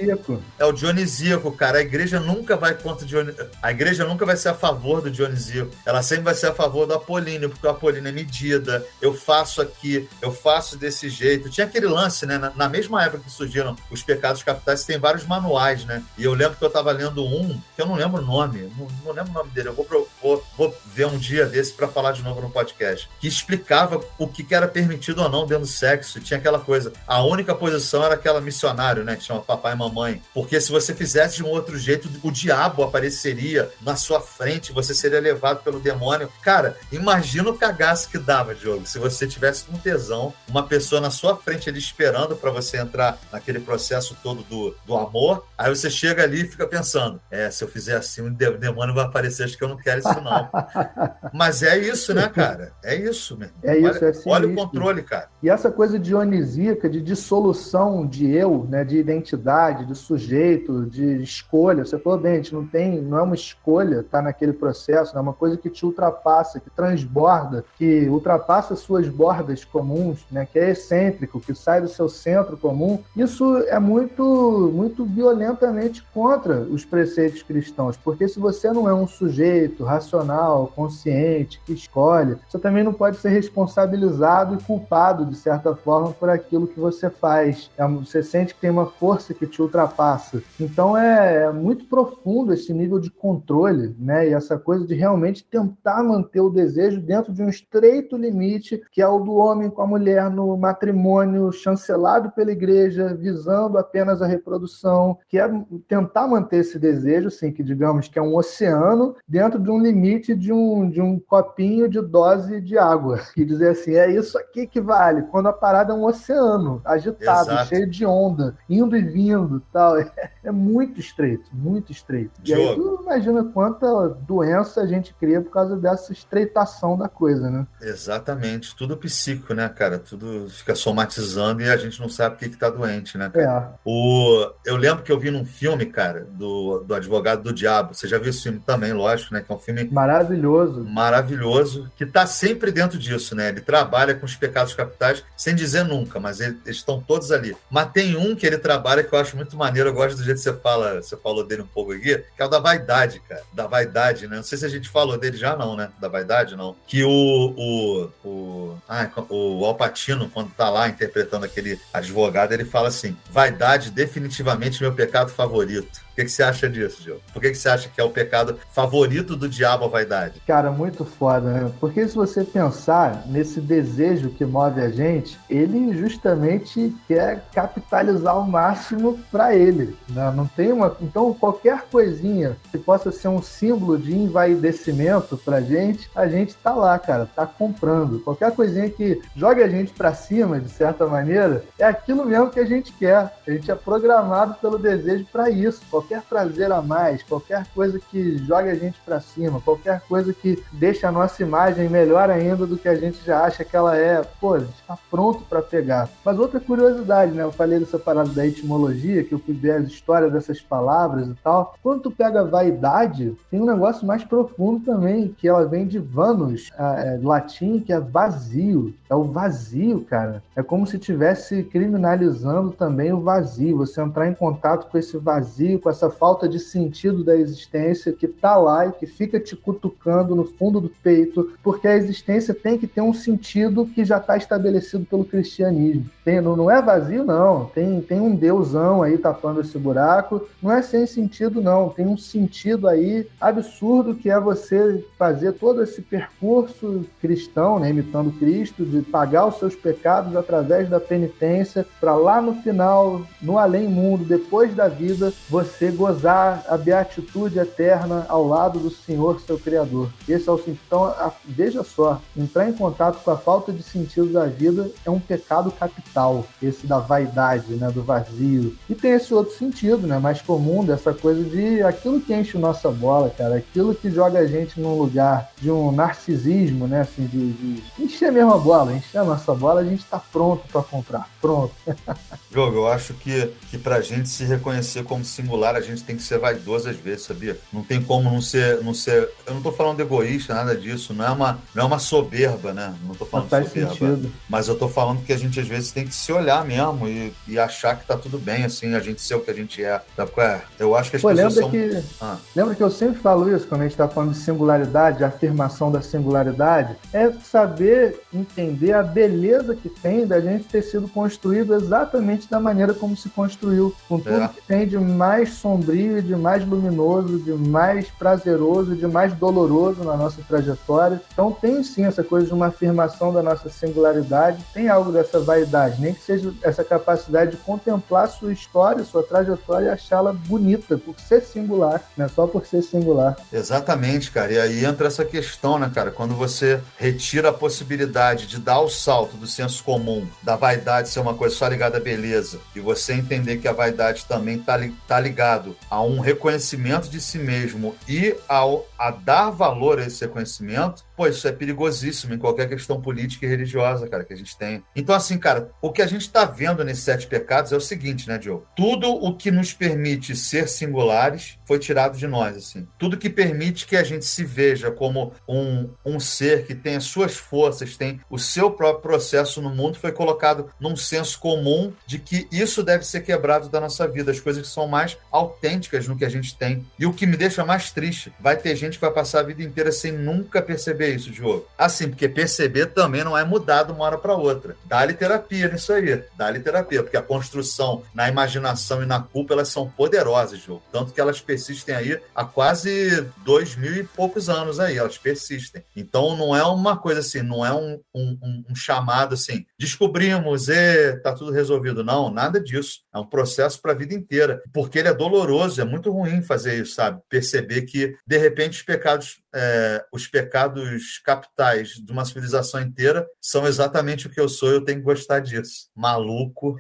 é o dionisíaco, cara. A igreja nunca vai contra Dionisíaco. A igreja nunca vai ser a favor do Dionisíaco. Ela sempre vai ser a favor do Apolíneo, porque o Apolíneo é medida. Eu faço aqui, eu faço desse jeito. Tinha aquele lance, né? Na, na mesma época que surgiram os pecados capitais, tem vários manuais, né? E eu lembro que eu estava lendo um, que eu não lembro o nome, não, não lembro o nome dele. Eu vou, vou, vou ver um dia desse para falar de novo no podcast, que explicava o que, que era permitido ou não dentro do sexo. Tinha aquela coisa, a única posição posição era aquela missionário, né? Que chama papai e mamãe. Porque se você fizesse de um outro jeito, o diabo apareceria na sua frente, você seria levado pelo demônio. Cara, imagina o cagaço que dava, Diogo, se você tivesse um tesão, uma pessoa na sua frente ali esperando para você entrar naquele processo todo do, do amor. Aí você chega ali e fica pensando: é, se eu fizer assim, o demônio vai aparecer, acho que eu não quero isso, não. Mas é isso, né, cara? É isso, mesmo. É isso, olha, é assim Olha o controle, cara. E essa coisa dionisíaca de dissolução construção de eu, né, de identidade, de sujeito, de escolha. Você falou bem, a gente não tem, não é uma escolha estar tá naquele processo, é uma coisa que te ultrapassa, que transborda, que ultrapassa suas bordas comuns, né, que é excêntrico, que sai do seu centro comum. Isso é muito, muito violentamente contra os preceitos cristãos, porque se você não é um sujeito racional, consciente, que escolhe, você também não pode ser responsabilizado e culpado de certa forma por aquilo que você faz é você sente que tem uma força que te ultrapassa. Então é, é muito profundo esse nível de controle, né? E essa coisa de realmente tentar manter o desejo dentro de um estreito limite, que é o do homem com a mulher no matrimônio chancelado pela igreja, visando apenas a reprodução, que é tentar manter esse desejo, assim, que digamos que é um oceano, dentro de um limite de um, de um copinho de dose de água. E dizer assim, é isso aqui que vale, quando a parada é um oceano agitado Exato. cheio de onda, indo e vindo tal. É, é muito estreito, muito estreito. E aí tu imagina quanta doença a gente cria por causa dessa estreitação da coisa, né? Exatamente. Tudo psíquico, né, cara? Tudo fica somatizando e a gente não sabe o que, que tá doente, né, cara? É. O... Eu lembro que eu vi num filme, cara, do, do Advogado do Diabo. Você já viu esse filme também, lógico, né? Que é um filme maravilhoso. Maravilhoso, que tá sempre dentro disso, né? Ele trabalha com os pecados capitais sem dizer nunca, mas eles estão todos ali. Mas tem um que ele trabalha que eu acho muito maneiro, eu gosto do jeito que você fala, você falou dele um pouco aqui, que é o da vaidade, cara. Da vaidade, né? Não sei se a gente falou dele já, não, né? Da vaidade, não. Que o. O, o, ah, o Alpatino, quando tá lá interpretando aquele advogado, ele fala assim: vaidade, definitivamente meu pecado favorito que, que você acha disso, Gil? Por que, que você acha que é o pecado favorito do diabo a vaidade? Cara, muito foda, né? Porque se você pensar nesse desejo que move a gente, ele justamente quer capitalizar o máximo para ele. Né? Não tem uma. Então, qualquer coisinha que possa ser um símbolo de envaidecimento pra gente, a gente tá lá, cara, tá comprando. Qualquer coisinha que jogue a gente para cima, de certa maneira, é aquilo mesmo que a gente quer. A gente é programado pelo desejo para isso. Qualquer qualquer prazer a mais, qualquer coisa que jogue a gente para cima, qualquer coisa que deixe a nossa imagem melhor ainda do que a gente já acha que ela é, pô, a gente está pronto para pegar. Mas outra curiosidade né? Eu falei dessa parada da etimologia, que eu fui ver as histórias dessas palavras e tal. Quando tu pega vaidade, tem um negócio mais profundo também, que ela vem de vanos, é, latim, que é vazio. É o vazio, cara. É como se tivesse criminalizando também o vazio. Você entrar em contato com esse vazio, com essa falta de sentido da existência que tá lá e que fica te cutucando no fundo do peito, porque a existência tem que ter um sentido que já está estabelecido pelo cristianismo. Tem, não, não é vazio, não. Tem, tem um deusão aí tapando esse buraco. Não é sem sentido, não. Tem um sentido aí absurdo que é você fazer todo esse percurso cristão, né, imitando Cristo, de pagar os seus pecados através da penitência, para lá no final, no além-mundo, depois da vida, você gozar a beatitude eterna ao lado do Senhor, seu Criador. Esse é o sentido. Então, a, veja só, entrar em contato com a falta de sentido da vida é um pecado capital, esse da vaidade, né, do vazio. E tem esse outro sentido, né, mais comum, dessa coisa de aquilo que enche nossa bola, cara, aquilo que joga a gente num lugar de um narcisismo, né, assim, de, de encher a bola, encher a nossa bola, a gente está pronto para comprar, pronto. Jogo, eu acho que, que pra gente se reconhecer como singular, a gente tem que ser vaidoso às vezes, sabia? Não tem como não ser, não ser. Eu não tô falando egoísta, nada disso. Não é uma, não é uma soberba, né? Não tô falando não soberba. Sentido. Mas eu tô falando que a gente às vezes tem que se olhar mesmo e, e achar que tá tudo bem, assim, a gente ser o que a gente é. É? Eu acho que as Pô, pessoas lembra são. Que, ah. Lembra que eu sempre falo isso quando a gente tá falando de singularidade, afirmação da singularidade? É saber entender a beleza que tem da gente ter sido construído exatamente da maneira como se construiu, com tudo é. que tem de mais sombrio, de mais luminoso, de mais prazeroso, de mais doloroso na nossa trajetória. Então tem sim essa coisa de uma afirmação da nossa singularidade, tem algo dessa vaidade, nem que seja essa capacidade de contemplar sua história, sua trajetória e achá-la bonita por ser singular, não é só por ser singular. Exatamente, cara. E aí entra essa questão, né, cara? Quando você retira a possibilidade de dar o salto do senso comum, da vaidade ser uma coisa só ligada à beleza, e você entender que a vaidade também está tá ligado a um reconhecimento de si mesmo e ao, a dar valor a esse reconhecimento, pô, isso é perigosíssimo em qualquer questão política e religiosa, cara, que a gente tem. Então, assim, cara, o que a gente está vendo nesses sete pecados é o seguinte, né, Diogo? Tudo o que nos permite ser singulares foi tirado de nós, assim. Tudo que permite que a gente se veja como um, um ser que tem as suas forças, tem o seu próprio processo no mundo, foi colocado num senso comum de que isso deve ser quebrado da nossa vida, as coisas que são mais autênticas no que a gente tem. E o que me deixa mais triste, vai ter gente que vai passar a vida inteira sem nunca perceber isso, Diogo. Assim, porque perceber também não é mudar de uma hora para outra. Dá-lhe terapia nisso aí, dá-lhe terapia, porque a construção na imaginação e na culpa, elas são poderosas, Diogo. Tanto que elas persistem aí há quase dois mil e poucos anos aí, elas persistem. Então não é uma coisa assim, não é um, um, um chamado assim, descobrimos e tá tudo resolvido. Não, nada disso. É um processo para a vida inteira, porque ele é doloroso, é muito ruim fazer isso, sabe? Perceber que, de repente, os pecados é, os pecados capitais de uma civilização inteira são exatamente o que eu sou, eu tenho que gostar disso. Maluco.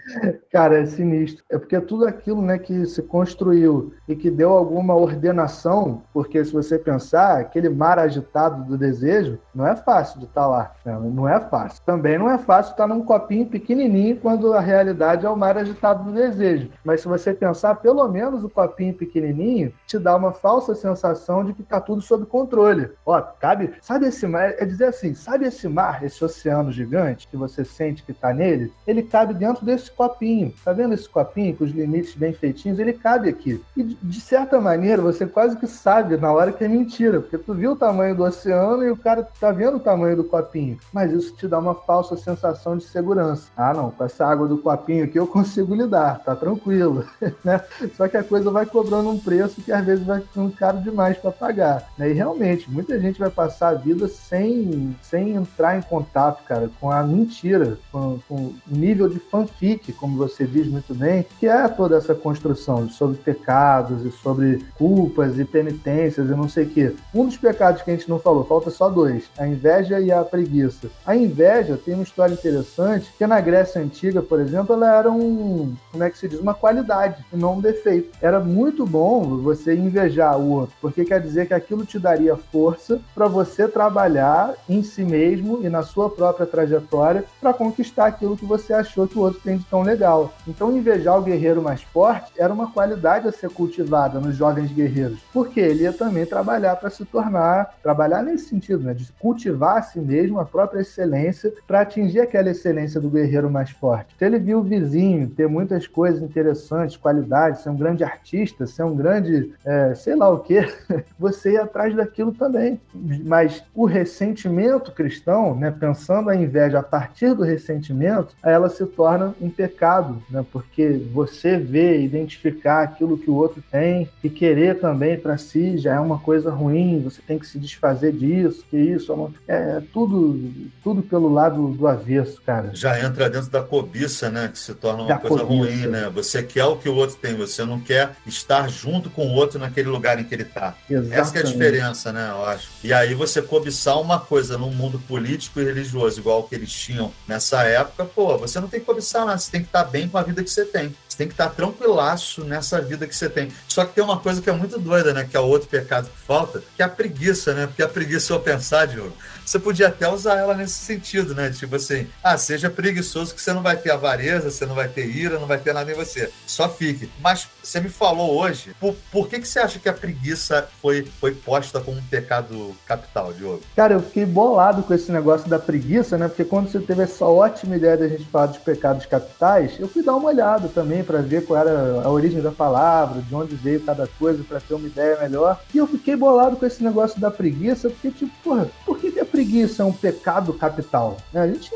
Cara, é sinistro. É porque tudo aquilo né, que se construiu e que deu alguma ordenação, porque se você pensar, aquele mar agitado do desejo, não é fácil de estar tá lá. Não é fácil. Também não é fácil estar num copinho pequenininho quando a realidade é o mar agitado do desejo. Mas se você pensar, pelo menos o copinho pequenininho te dá uma falsa sensação de que está tudo sob controle controle. Ó, cabe, sabe esse mar, é dizer assim, sabe esse mar, esse oceano gigante que você sente que está nele? Ele cabe dentro desse copinho. Tá vendo esse copinho com os limites bem feitinhos? Ele cabe aqui. E de certa maneira você quase que sabe na hora que é mentira, porque tu viu o tamanho do oceano e o cara tá vendo o tamanho do copinho. Mas isso te dá uma falsa sensação de segurança. Ah, não, com essa água do copinho aqui eu consigo lidar, tá tranquilo, né? Só que a coisa vai cobrando um preço que às vezes vai ficando caro demais para pagar, né? E realmente muita gente vai passar a vida sem, sem entrar em contato, cara, com a mentira, com, com o nível de fanfic, como você diz muito bem, que é toda essa construção sobre pecados e sobre culpas e penitências e não sei o quê. Um dos pecados que a gente não falou, falta só dois, a inveja e a preguiça. A inveja tem uma história interessante, que na Grécia Antiga, por exemplo, ela era um, como é que se diz, uma qualidade e não um defeito. Era muito bom você invejar o outro, porque quer dizer que aquilo te daria força para você trabalhar em si mesmo e na sua própria trajetória para conquistar aquilo que você achou que o outro tem de tão legal. Então, invejar o guerreiro mais forte era uma qualidade a ser cultivada nos jovens guerreiros, porque ele ia também trabalhar para se tornar, trabalhar nesse sentido, né, de cultivar a si mesmo a própria excelência para atingir aquela excelência do guerreiro mais forte. Então, ele viu o vizinho ter muitas coisas interessantes, qualidades, ser um grande artista, ser um grande, é, sei lá o que, você ia atrás daquilo também. Mas o ressentimento cristão, né, pensando a inveja a partir do ressentimento, ela se torna um pecado, né, porque você vê, identificar aquilo que o outro tem e querer também para si já é uma coisa ruim, você tem que se desfazer disso, que isso é, uma, é, é tudo, tudo pelo lado do avesso, cara. Já entra dentro da cobiça, né, que se torna uma da coisa cobiça. ruim, né? Você quer o que o outro tem, você não quer estar junto com o outro naquele lugar em que ele está. Essa é a diferença, né, eu acho. E aí você cobiçar uma coisa no mundo político e religioso, igual que eles tinham nessa época, pô, você não tem que cobiçar nada, você tem que estar bem com a vida que você tem. Tem que estar tranquilaço nessa vida que você tem. Só que tem uma coisa que é muito doida, né, que é o outro pecado que falta, que é a preguiça, né? Porque a preguiça, eu pensar, Diogo, você podia até usar ela nesse sentido, né? Tipo assim, ah, seja preguiçoso que você não vai ter avareza, você não vai ter ira, não vai ter nada em você. Só fique. Mas você me falou hoje, por, por que, que você acha que a preguiça foi, foi posta como um pecado capital, Diogo? Cara, eu fiquei bolado com esse negócio da preguiça, né? Porque quando você teve essa ótima ideia da gente falar dos pecados capitais, eu fui dar uma olhada também para ver qual era a origem da palavra, de onde veio cada coisa, para ter uma ideia melhor. E eu fiquei bolado com esse negócio da preguiça, porque, tipo, porra, por que, que a preguiça é um pecado capital? A gente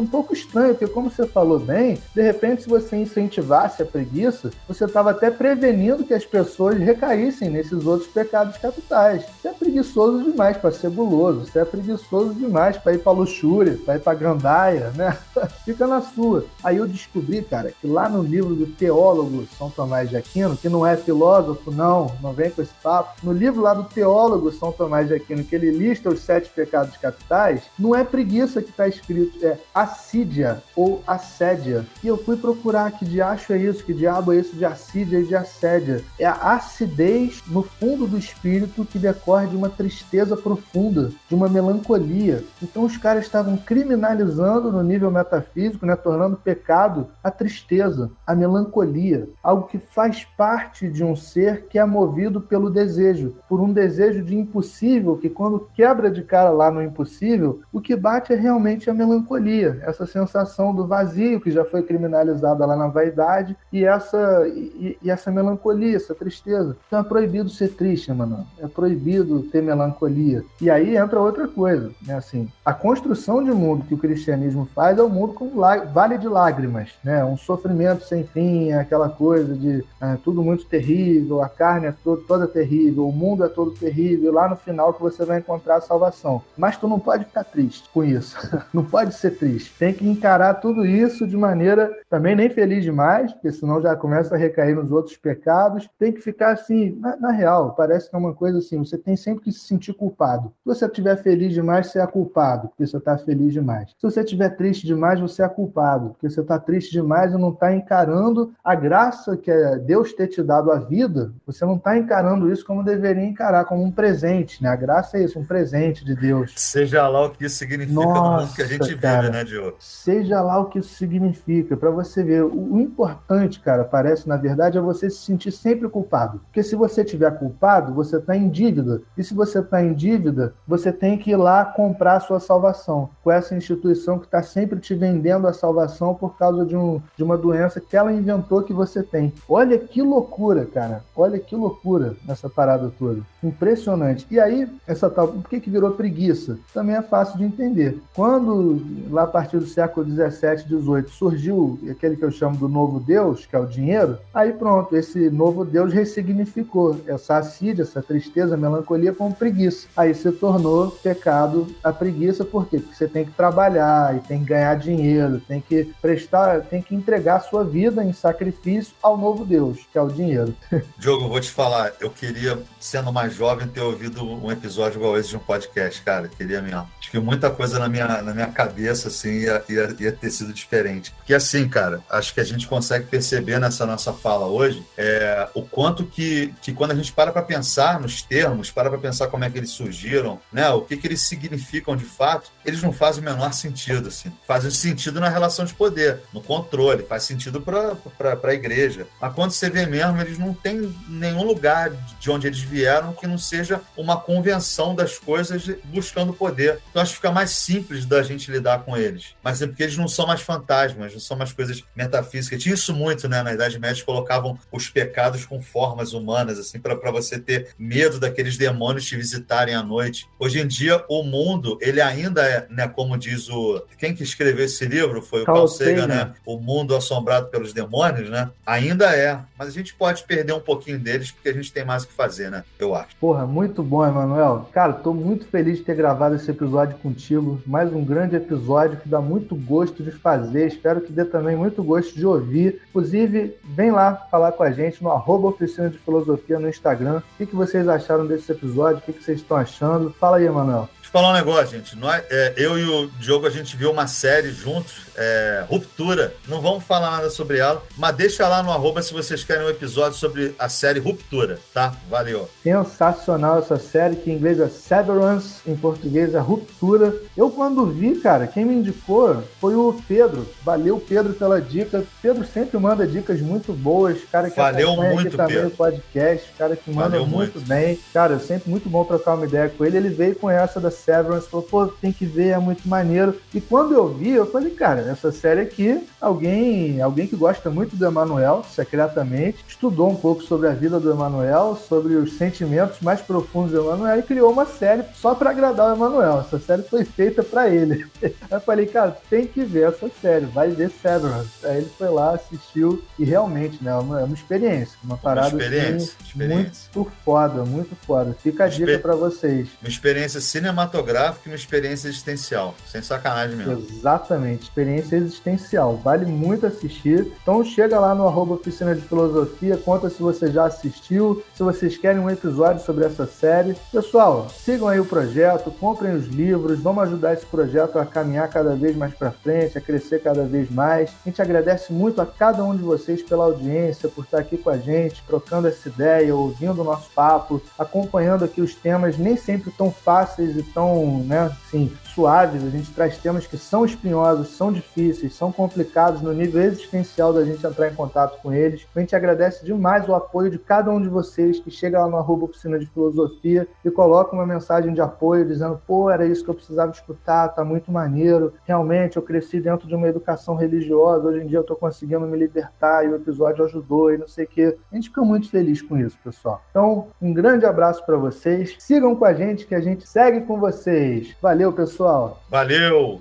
um pouco estranho, porque como você falou bem, de repente se você incentivasse a preguiça, você estava até prevenindo que as pessoas recaíssem nesses outros pecados capitais. Você é preguiçoso demais para ser guloso, você é preguiçoso demais para ir para luxúria, para ir para gandaia, né? Fica na sua. Aí eu descobri, cara, que lá no livro do teólogo São Tomás de Aquino, que não é filósofo, não, não vem com esse papo, no livro lá do teólogo São Tomás de Aquino, que ele lista os sete pecados capitais, não é preguiça que está escrito, é assídia ou assédia. E eu fui procurar que diacho é isso, que diabo é isso de assídia e de assédia. É a acidez no fundo do espírito que decorre de uma tristeza profunda, de uma melancolia. Então os caras estavam criminalizando no nível metafísico, né, tornando pecado a tristeza, a melancolia, algo que faz parte de um ser que é movido pelo desejo, por um desejo de impossível que quando quebra de cara lá no impossível, o que bate é realmente a melancolia essa sensação do vazio que já foi criminalizada lá na vaidade e essa, e, e essa melancolia, essa tristeza. Então é proibido ser triste, mano. É proibido ter melancolia. E aí entra outra coisa, né? Assim, a construção de mundo que o cristianismo faz é um mundo com vale de lágrimas, né? Um sofrimento sem fim, aquela coisa de é, tudo muito terrível, a carne é todo, toda terrível, o mundo é todo terrível, lá no final que você vai encontrar a salvação. Mas tu não pode ficar triste com isso. não pode ser triste feliz. Tem que encarar tudo isso de maneira também nem feliz demais, porque senão já começa a recair nos outros pecados. Tem que ficar assim, na, na real, parece que é uma coisa assim, você tem sempre que se sentir culpado. Se você estiver feliz demais, você é culpado, porque você está feliz demais. Se você estiver triste demais, você é culpado, porque você está triste demais e não está encarando a graça que é Deus ter te dado a vida, você não está encarando isso como deveria encarar, como um presente, né? A graça é isso, um presente de Deus. Seja lá o que isso significa Nossa, no mundo que a gente cara, vive, né? Seja lá o que isso significa, para você ver. O importante, cara, parece, na verdade, é você se sentir sempre culpado. Porque se você tiver culpado, você está em dívida. E se você está em dívida, você tem que ir lá comprar a sua salvação com essa instituição que está sempre te vendendo a salvação por causa de, um, de uma doença que ela inventou que você tem. Olha que loucura, cara. Olha que loucura nessa parada toda. Impressionante. E aí, essa tal. Por que, que virou preguiça? Também é fácil de entender. Quando, lá partir do século 17, 18, surgiu aquele que eu chamo do novo Deus, que é o dinheiro, aí pronto, esse novo Deus ressignificou essa assídia, essa tristeza, melancolia como preguiça. Aí se tornou pecado a preguiça, por quê? Porque você tem que trabalhar e tem que ganhar dinheiro, tem que prestar, tem que entregar a sua vida em sacrifício ao novo Deus, que é o dinheiro. Diogo, vou te falar, eu queria, sendo mais mais jovem ter ouvido um episódio igual esse de um podcast, cara. Queria mesmo. Acho que muita coisa na minha, na minha cabeça, assim, ia, ia, ia ter sido diferente. Porque assim, cara, acho que a gente consegue perceber nessa nossa fala hoje é, o quanto que, que quando a gente para para pensar nos termos, para para pensar como é que eles surgiram, né? O que, que eles significam de fato, eles não fazem o menor sentido, assim. Fazem sentido na relação de poder, no controle, faz sentido para a igreja. Mas quando você vê mesmo, eles não têm nenhum lugar de onde eles vieram que não seja uma convenção das coisas buscando poder. Então acho que fica mais simples da gente lidar com eles. Mas é porque eles não são mais fantasmas, não são mais coisas metafísicas. Tinha isso muito, né? Na Idade Média colocavam os pecados com formas humanas, assim, para você ter medo daqueles demônios te visitarem à noite. Hoje em dia, o mundo, ele ainda é, né, como diz o. Quem que escreveu esse livro foi o Carl, Carl Sagan, né? O mundo assombrado pelos demônios, né? Ainda é. Mas a gente pode perder um pouquinho deles porque a gente tem mais o que fazer, né? Eu acho. Porra, muito bom, Emanuel. Cara, tô muito feliz de ter gravado esse episódio contigo. Mais um grande episódio que dá muito gosto de fazer. Espero que dê também muito gosto de ouvir. Inclusive, vem lá falar com a gente no arroba Oficina de Filosofia no Instagram. O que, vocês acharam desse episódio? O que, vocês estão achando? Fala aí, Emanuel. Deixa eu falar um negócio, gente. Nós, é, eu e o Diogo, a gente viu uma série juntos, é, Ruptura. Não vamos falar nada sobre ela, mas deixa lá no arroba se vocês querem um episódio sobre a série Ruptura, tá? Valeu. Sensacional essa série, que em inglês é Severance, em português é Ruptura. Eu, quando vi, cara, quem me indicou foi o Pedro. Valeu, Pedro, pela dica. Pedro sempre manda dicas muito boas. Cara que Valeu muito, aqui também Pedro. o podcast, cara que manda muito, muito bem. Cara, sempre muito bom trocar uma ideia com ele. Ele veio com essa da Severance, falou, pô, tem que ver, é muito maneiro. E quando eu vi, eu falei, cara, essa série aqui, alguém, alguém que gosta muito do Emanuel, secretamente, estudou um pouco sobre a vida do Emanuel, sobre os sentimentos mais profundos do Emanuel e criou uma série só para agradar o Emanuel. Essa série foi feita para ele. eu falei, cara, tem que ver essa série, vai ver Severance. Aí ele foi lá, assistiu e realmente, né, é uma, é uma experiência, uma parada uma experiência, assim, experiência. muito foda, muito foda. Fica a dica para vocês. Uma experiência cinematográfica cinematográfica e uma experiência existencial. Sem sacanagem mesmo. Exatamente, experiência existencial. Vale muito assistir. Então chega lá no arroba Oficina de Filosofia, conta se você já assistiu, se vocês querem um episódio sobre essa série. Pessoal, sigam aí o projeto, comprem os livros, vamos ajudar esse projeto a caminhar cada vez mais para frente, a crescer cada vez mais. A gente agradece muito a cada um de vocês pela audiência, por estar aqui com a gente, trocando essa ideia, ouvindo o nosso papo, acompanhando aqui os temas nem sempre tão fáceis e tão são, né, assim, suaves, a gente traz temas que são espinhosos, são difíceis, são complicados no nível existencial da gente entrar em contato com eles. A gente agradece demais o apoio de cada um de vocês que chega lá no arroba Oficina de Filosofia e coloca uma mensagem de apoio dizendo, pô, era isso que eu precisava escutar, tá muito maneiro. Realmente, eu cresci dentro de uma educação religiosa, hoje em dia eu tô conseguindo me libertar e o episódio ajudou e não sei o quê. A gente fica muito feliz com isso, pessoal. Então, um grande abraço para vocês. Sigam com a gente que a gente segue com vocês vocês. Valeu, pessoal. Valeu!